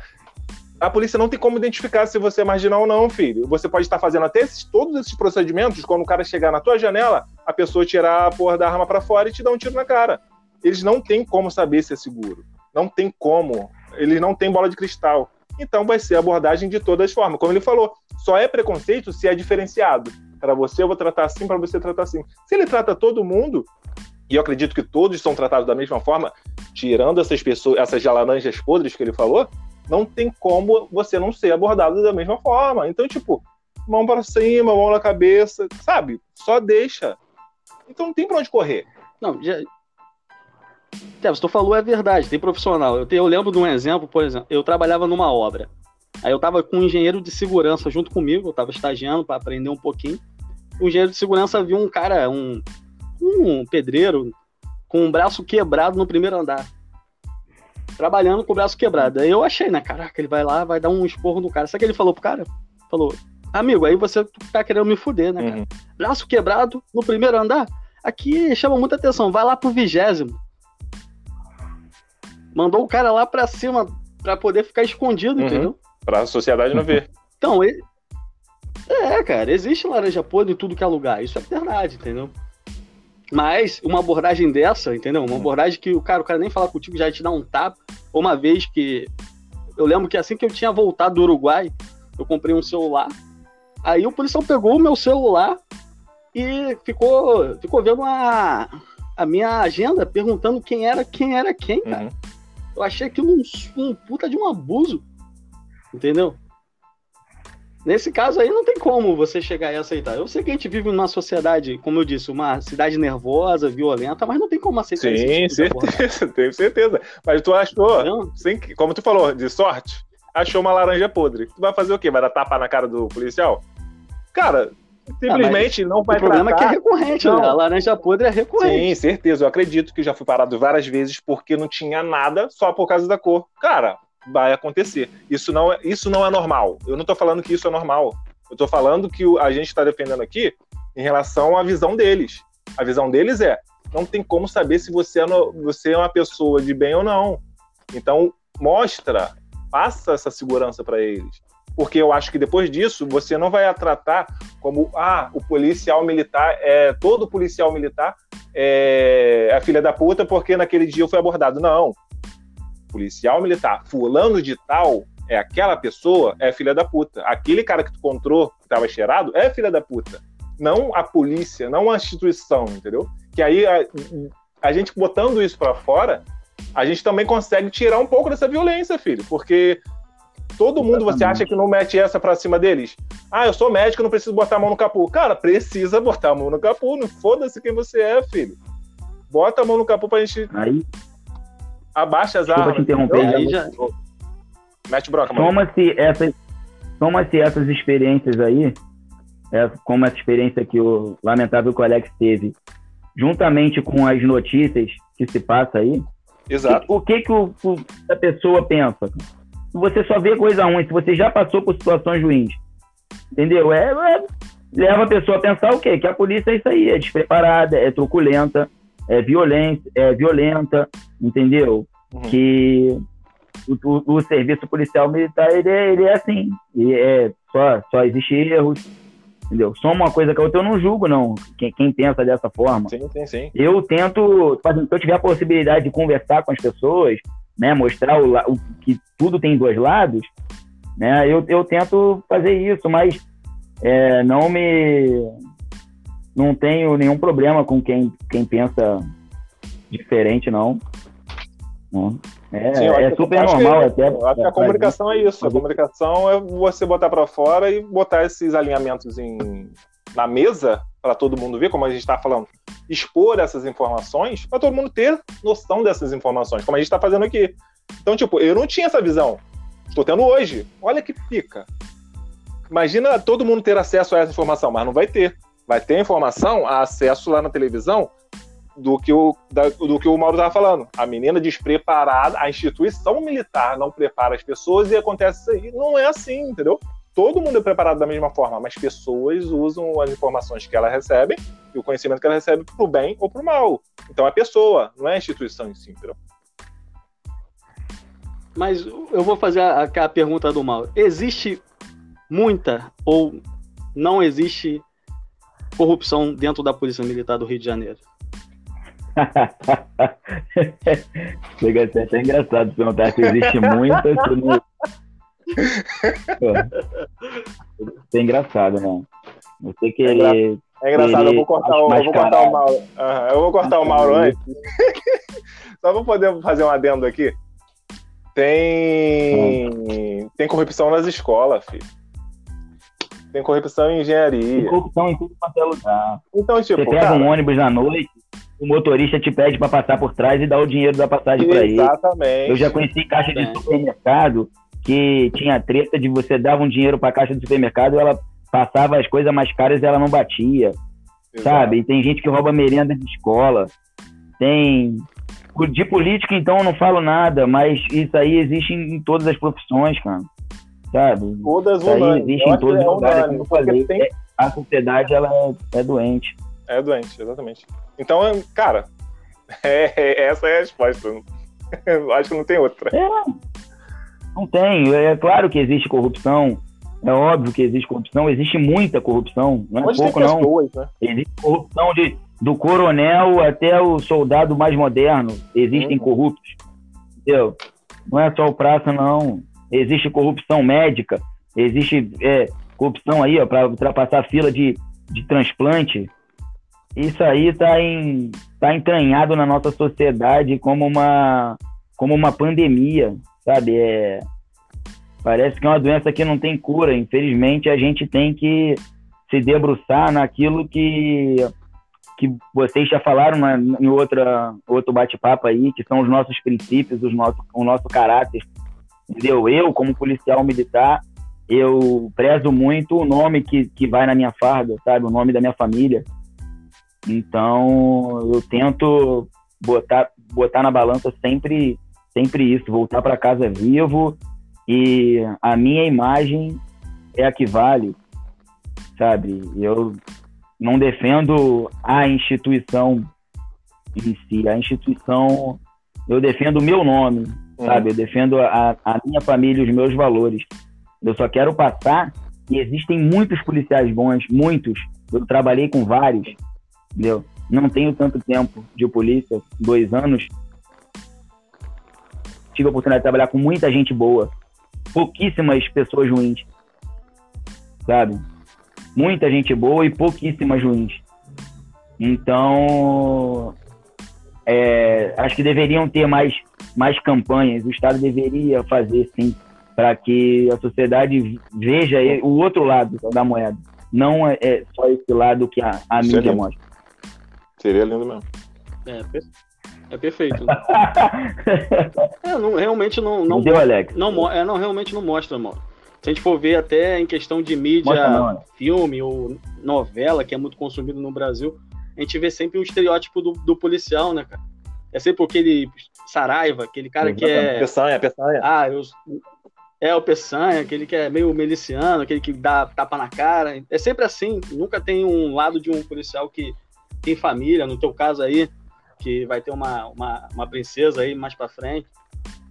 a polícia não tem como identificar se você é marginal ou não, filho. Você pode estar fazendo até esses, todos esses procedimentos, quando o cara chegar na tua janela, a pessoa tirar a porra da arma para fora e te dar um tiro na cara. Eles não têm como saber se é seguro. Não tem como. Eles não têm bola de cristal. Então vai ser abordagem de todas as formas. Como ele falou, só é preconceito se é diferenciado. Para você eu vou tratar assim, para você tratar assim. Se ele trata todo mundo, e eu acredito que todos são tratados da mesma forma, tirando essas pessoas, essas laranjas podres que ele falou, não tem como você não ser abordado da mesma forma. Então, tipo, mão para cima, mão na cabeça, sabe? Só deixa. Então não tem pra onde correr. Não, já. É, você falou é verdade, tem profissional. Eu, te, eu lembro de um exemplo, por exemplo, eu trabalhava numa obra. Aí eu tava com um engenheiro de segurança junto comigo, eu tava estagiando para aprender um pouquinho. O engenheiro de segurança viu um cara, um, um pedreiro, com um braço quebrado no primeiro andar trabalhando com o braço quebrado. Aí eu achei, né? Caraca, ele vai lá, vai dar um esporro no cara. Sabe o que ele falou pro cara? Falou, amigo, aí você tá querendo me fuder, né, cara? Uhum. Braço quebrado no primeiro andar. Aqui chama muita atenção. Vai lá pro vigésimo. Mandou o cara lá pra cima pra poder ficar escondido, Uhum. entendeu? Pra sociedade não ver. Então, ele... é, cara, existe laranja podre em tudo que é lugar. Isso é verdade, entendeu? Mas uma abordagem dessa, entendeu? Uma Hum. abordagem que o cara, o cara nem fala contigo, já te dá um tapa. Uma vez que. Eu lembro que assim que eu tinha voltado do Uruguai, eu comprei um celular. Aí o policial pegou o meu celular e ficou, ficou vendo a, a minha agenda, perguntando quem era quem era quem, cara. Uhum. Eu achei aquilo um, um puta de um abuso. Entendeu? Nesse caso aí não tem como você chegar e aceitar. Eu sei que a gente vive numa sociedade, como eu disse, uma cidade nervosa, violenta, mas não tem como aceitar Sim, esse tipo certeza, tenho certeza. Mas tu achou, sem como tu falou, de sorte, achou uma laranja podre. Tu vai fazer o quê? Vai dar tapa na cara do policial? Cara, simplesmente não vai O problema é que é tratar... recorrente, Não. né? A laranja podre é recorrente. Sim, certeza. Eu acredito que já fui parado várias vezes porque não tinha nada só por causa da cor. Cara, vai acontecer. Isso não é, isso não é normal. Eu não tô falando que isso é normal. Eu tô falando que a gente está defendendo aqui em relação à visão deles. A visão deles é: não tem como saber se você é, no- você é uma pessoa de bem ou não. Então, mostra, passa essa segurança para eles. Porque eu acho que depois disso, você não vai a tratar como, ah, o policial militar, é todo policial militar é a filha da puta porque naquele dia eu fui abordado. Não. Policial militar, fulano de tal, é aquela pessoa, é filha da puta. Aquele cara que tu encontrou, que tava cheirado, é filha da puta. Não a polícia, não a instituição, entendeu? Que aí a, a gente botando isso pra fora, a gente também consegue tirar um pouco dessa violência, filho. Porque todo mundo, você Exatamente. acha que não mete essa pra cima deles? Ah, eu sou médico, não preciso botar a mão no capô. Cara, precisa botar a mão no capô. Não foda-se quem você é, filho. Bota a mão no capô pra gente Aí, abaixa as desculpa armas. te interromper? Aí já Mete bronca, mano. Soma-se essas, soma-se essas experiências aí, é, como essa experiência que o lamentável colega teve, juntamente com as notícias que se passa aí, Exato. o que que o, o- a pessoa pensa? Você só vê coisa ruim, se você já passou por situações ruins, entendeu? É, é- leva a pessoa a pensar o quê? Que a polícia é isso aí, é despreparada, é truculenta, é violência, é violenta, entendeu? Uhum. Que o, o- o serviço policial militar ele é, ele é assim, e é só só existe erros, entendeu? Só uma coisa que a outra eu não julgo não, quem, quem pensa dessa forma. Sim, sim, sim. Eu tento, tipo assim, se eu tiver a possibilidade de conversar com as pessoas, né, mostrar o, o- que tudo tem dois lados, né, eu, eu tento fazer isso, mas é, não me, não tenho nenhum problema com quem, quem pensa diferente, não. Não. É, Sim, é acho que- super acho que- normal até. Eu acho que a comunicação é isso. A comunicação é você botar pra fora e botar esses alinhamentos em, na mesa para todo mundo ver, como a gente está falando, expor essas informações para todo mundo ter noção dessas informações, como a gente está fazendo aqui. Então, tipo, eu não tinha essa visão. Estou tendo hoje. Olha que pica. Imagina todo mundo ter acesso a essa informação, mas não vai ter. Vai ter informação, acesso lá na televisão do que o, da- do que o Mauro estava falando. A menina despreparada, a instituição militar não prepara as pessoas e acontece isso aí. Não é assim, entendeu? Todo mundo é preparado da mesma forma, mas pessoas usam as informações que elas recebem e o conhecimento que elas recebem pro bem ou pro mal. Então é pessoa, não é a instituição em si, entendeu? Mas eu vou fazer a, a pergunta do mal. Existe muita ou não existe corrupção dentro da Polícia Militar do Rio de Janeiro? Chega a ser até engraçado perguntar se existe muita. Se não... É engraçado, né? Você querer. É engraçado, eu vou cortar, o- eu vou cortar o. Mauro. Aham, eu vou cortar o Mauro antes. Só pra poder fazer um adendo aqui. Tem. Tem corrupção nas escolas, filho. Tem corrupção em Tem engenharia. corrupção em tudo quanto é lugar. Então, Você tipo, pega cara, um ônibus à noite, o motorista te pede pra passar por trás e dá o dinheiro da passagem pra ele. exatamente. Eu já conheci caixa de supermercado que tinha treta de você dava um dinheiro pra caixa do supermercado, ela passava as coisas mais caras e ela não batia. Exato. sabe? E tem gente que rouba merenda de escola. Tem. De política, então, eu não falo nada, mas isso aí existe em, em todas as profissões, cara. Sabe? Todas unânimes. existe Eu em todos que os é lugares, como eu falei. tem- É- a sociedade, ela é, é doente. É doente, exatamente. Então, cara, é- é- essa é a resposta. Eu acho que não tem outra. É, não tem. É claro que existe corrupção. É óbvio que existe corrupção. Existe muita corrupção. Não é tem pouco, não. pessoas, né? Existe corrupção de, do coronel até o soldado mais moderno. Existem Uhum. corruptos. Entendeu? Não é só o praça, não. Existe corrupção médica. Existe é, corrupção aí, ó, para ultrapassar a fila de, de transplante. Isso aí está em, tá entranhado na nossa sociedade como uma, como uma pandemia, sabe? É, parece que é uma doença que não tem cura. Infelizmente, a gente tem que se debruçar naquilo que, que vocês já falaram na, em outra, outro bate-papo aí, que são os nossos princípios, os nosso, o nosso caráter. Entendeu? Eu, como policial militar, eu prezo muito o nome que, que vai na minha farda, sabe? O nome da minha família. Então, eu tento botar, botar na balança sempre, sempre isso, voltar para casa vivo e a minha imagem é a que vale, sabe? Eu não defendo a instituição em si, a instituição, eu defendo o meu nome, sabe? Eu defendo a, a minha família, os meus valores. Eu só quero passar que existem muitos policiais bons, muitos. Eu trabalhei com vários, entendeu? Não tenho tanto tempo de polícia, dois anos. Tive a oportunidade de trabalhar com muita gente boa, pouquíssimas pessoas ruins, sabe? Muita gente boa e pouquíssimas ruins. Então, é, acho que deveriam ter mais, mais campanhas. O Estado deveria fazer, sim, para que a sociedade veja o outro lado da moeda. Não é, é só esse lado que a, a mídia lindo. mostra. Seria lindo mesmo. É, é perfeito. É, não, realmente não, não, Entendeu, Alex? não, é, não, realmente não mostra, mano. Se a gente for ver até em questão de mídia, não, filme ou novela, que é muito consumido no Brasil, a gente vê sempre um estereótipo do, do policial, né, cara? É sempre aquele Saraiva, aquele cara que é. Peçanha, peçanha. Ah, eu. É o Peçanha, aquele que é meio miliciano, aquele que dá tapa na cara. É sempre assim. Nunca tem um lado de um policial que tem família, no teu caso aí, que vai ter uma, uma, uma princesa aí mais pra frente.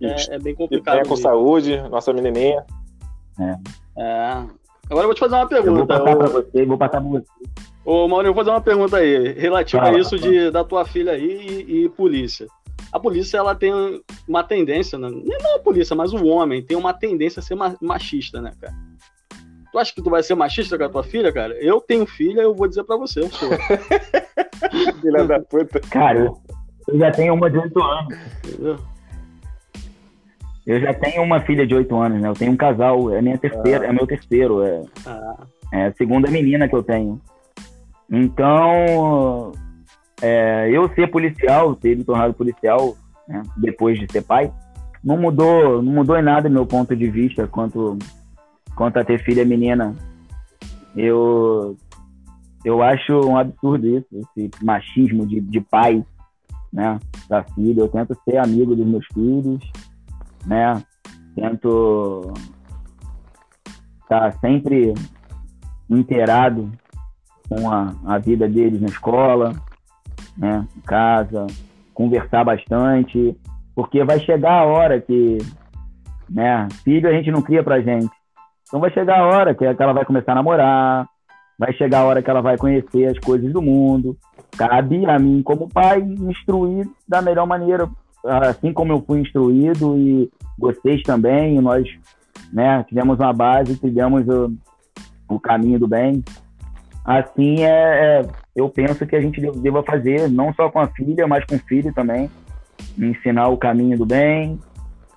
É, é bem E complicado. venha com saúde, nossa menininha. É. Agora eu vou te fazer uma Eu vou pergunta. passar pra Ô, você, vou passar pra você. ô Maurício, eu vou fazer uma pergunta aí, relativa a isso de, da tua filha aí e, e polícia. A polícia, ela tem uma tendência, né? não a polícia, mas o homem tem uma tendência a ser ma- machista, né, cara? Tu acha que tu vai ser machista com a tua filha, cara? Eu tenho filha, eu vou dizer pra você, eu sou. Filha da puta. Cara, eu, eu já tenho uma de 8 anos. Eu já tenho uma filha de 8 anos, né? Eu tenho um casal, é minha terceira, é meu terceiro, é, Ah, é a segunda menina que eu tenho. Então, é, eu ser policial, ter me tornado policial, né, depois de ser pai, não mudou, não mudou em nada meu ponto de vista quanto, quanto a ter filha menina. Eu, eu acho um absurdo isso, esse machismo de, de pai, né, da filha. Eu tento ser amigo dos meus filhos, né, tento estar sempre inteirado com a, a vida deles na escola, né, em casa, conversar bastante, porque vai chegar a hora que, né, filho a gente não cria pra gente. Então vai chegar a hora que ela vai começar a namorar, vai chegar a hora que ela vai conhecer as coisas do mundo. Cabe a mim, como pai, instruir da melhor maneira, assim como eu fui instruído e vocês também, nós, né, tivemos uma base, tivemos o, o caminho do bem. Assim é, é, eu penso que a gente deva fazer, não só com a filha, mas com o filho também, ensinar o caminho do bem,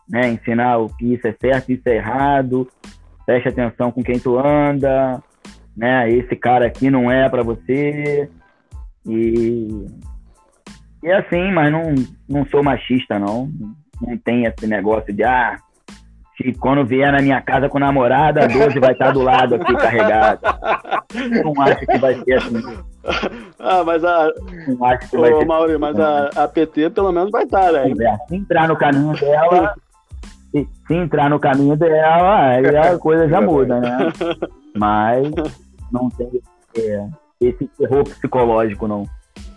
né, ensinar o que isso é certo, isso é errado, preste atenção com quem tu anda, né, esse cara aqui não é para você. E e é assim, mas não não sou machista não, não tem esse negócio de ah se quando vier na minha casa com namorada, a 12 vai estar do lado aqui carregada. Não acho que vai ser assim. ah, mas a. Não acho que vai Ô, ser Mauri, mas a, a PT pelo menos vai estar, né? Se entrar no caminho dela, se, se entrar no caminho dela, aí a coisa já muda, né? Mas não tem é, esse terror psicológico, não.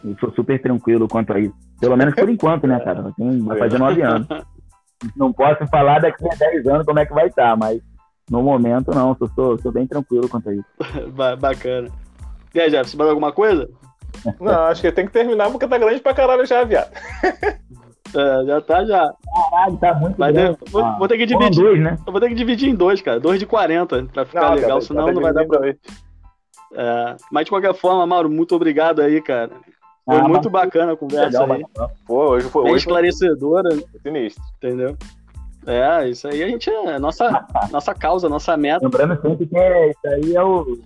Eu sou super tranquilo quanto a isso. Pelo menos por enquanto, né, cara? Tem, vai fazer nove anos. Não posso falar daqui a dez anos como é que vai estar, mas no momento não, sou, sou, sou bem tranquilo quanto a isso. Bacana. E aí, Jeff, você mais alguma coisa? Não, acho que tem que terminar porque tá grande pra caralho já, viado. É, já tá, já. Caralho, tá muito Mas grande. eu vou, Ah, vou ter que dividir. dois, né? Eu vou ter que dividir em dois, cara. Dois de 40 pra ficar Não, legal, cara, senão tá não vai dar pra. terminando É, mas de qualquer forma, Mauro, muito obrigado aí, cara. Foi Ah, muito bacana a conversa Legal, aí. Pô, hoje foi, Bem hoje foi esclarecedora, sinistro. entendeu? É, isso aí a gente é nossa, nossa causa, nossa meta. Lembrando sempre que é, isso aí é o.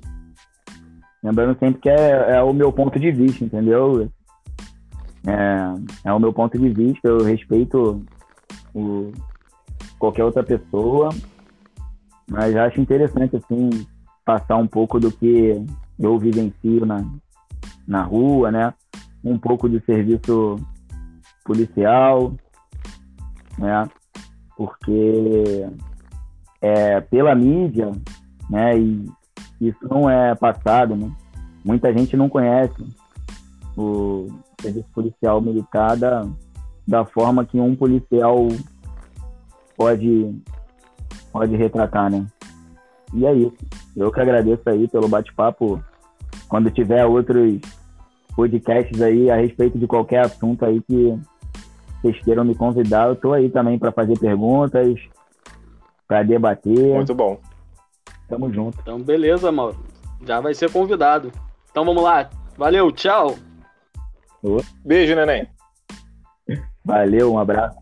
Lembrando sempre que é, é o meu ponto de vista, entendeu? É, é o meu ponto de vista, eu respeito o, qualquer outra pessoa, mas acho interessante, assim, passar um pouco do que eu vivencio na, na rua, né? Um pouco de serviço policial, né? Porque é, pela mídia, né? E isso não é passado, né? Muita gente não conhece o serviço policial militar da, da forma que um policial pode pode retratar, né? E é isso. Eu que agradeço aí pelo bate-papo. Quando tiver outros podcasts aí a respeito de qualquer assunto aí que vocês queiram me convidar, eu tô aí também para fazer perguntas, para debater. Muito bom. Tamo junto. Então, beleza, Mauro. Já vai ser convidado. Então vamos lá. Valeu, tchau. Beijo, neném. Valeu, um abraço.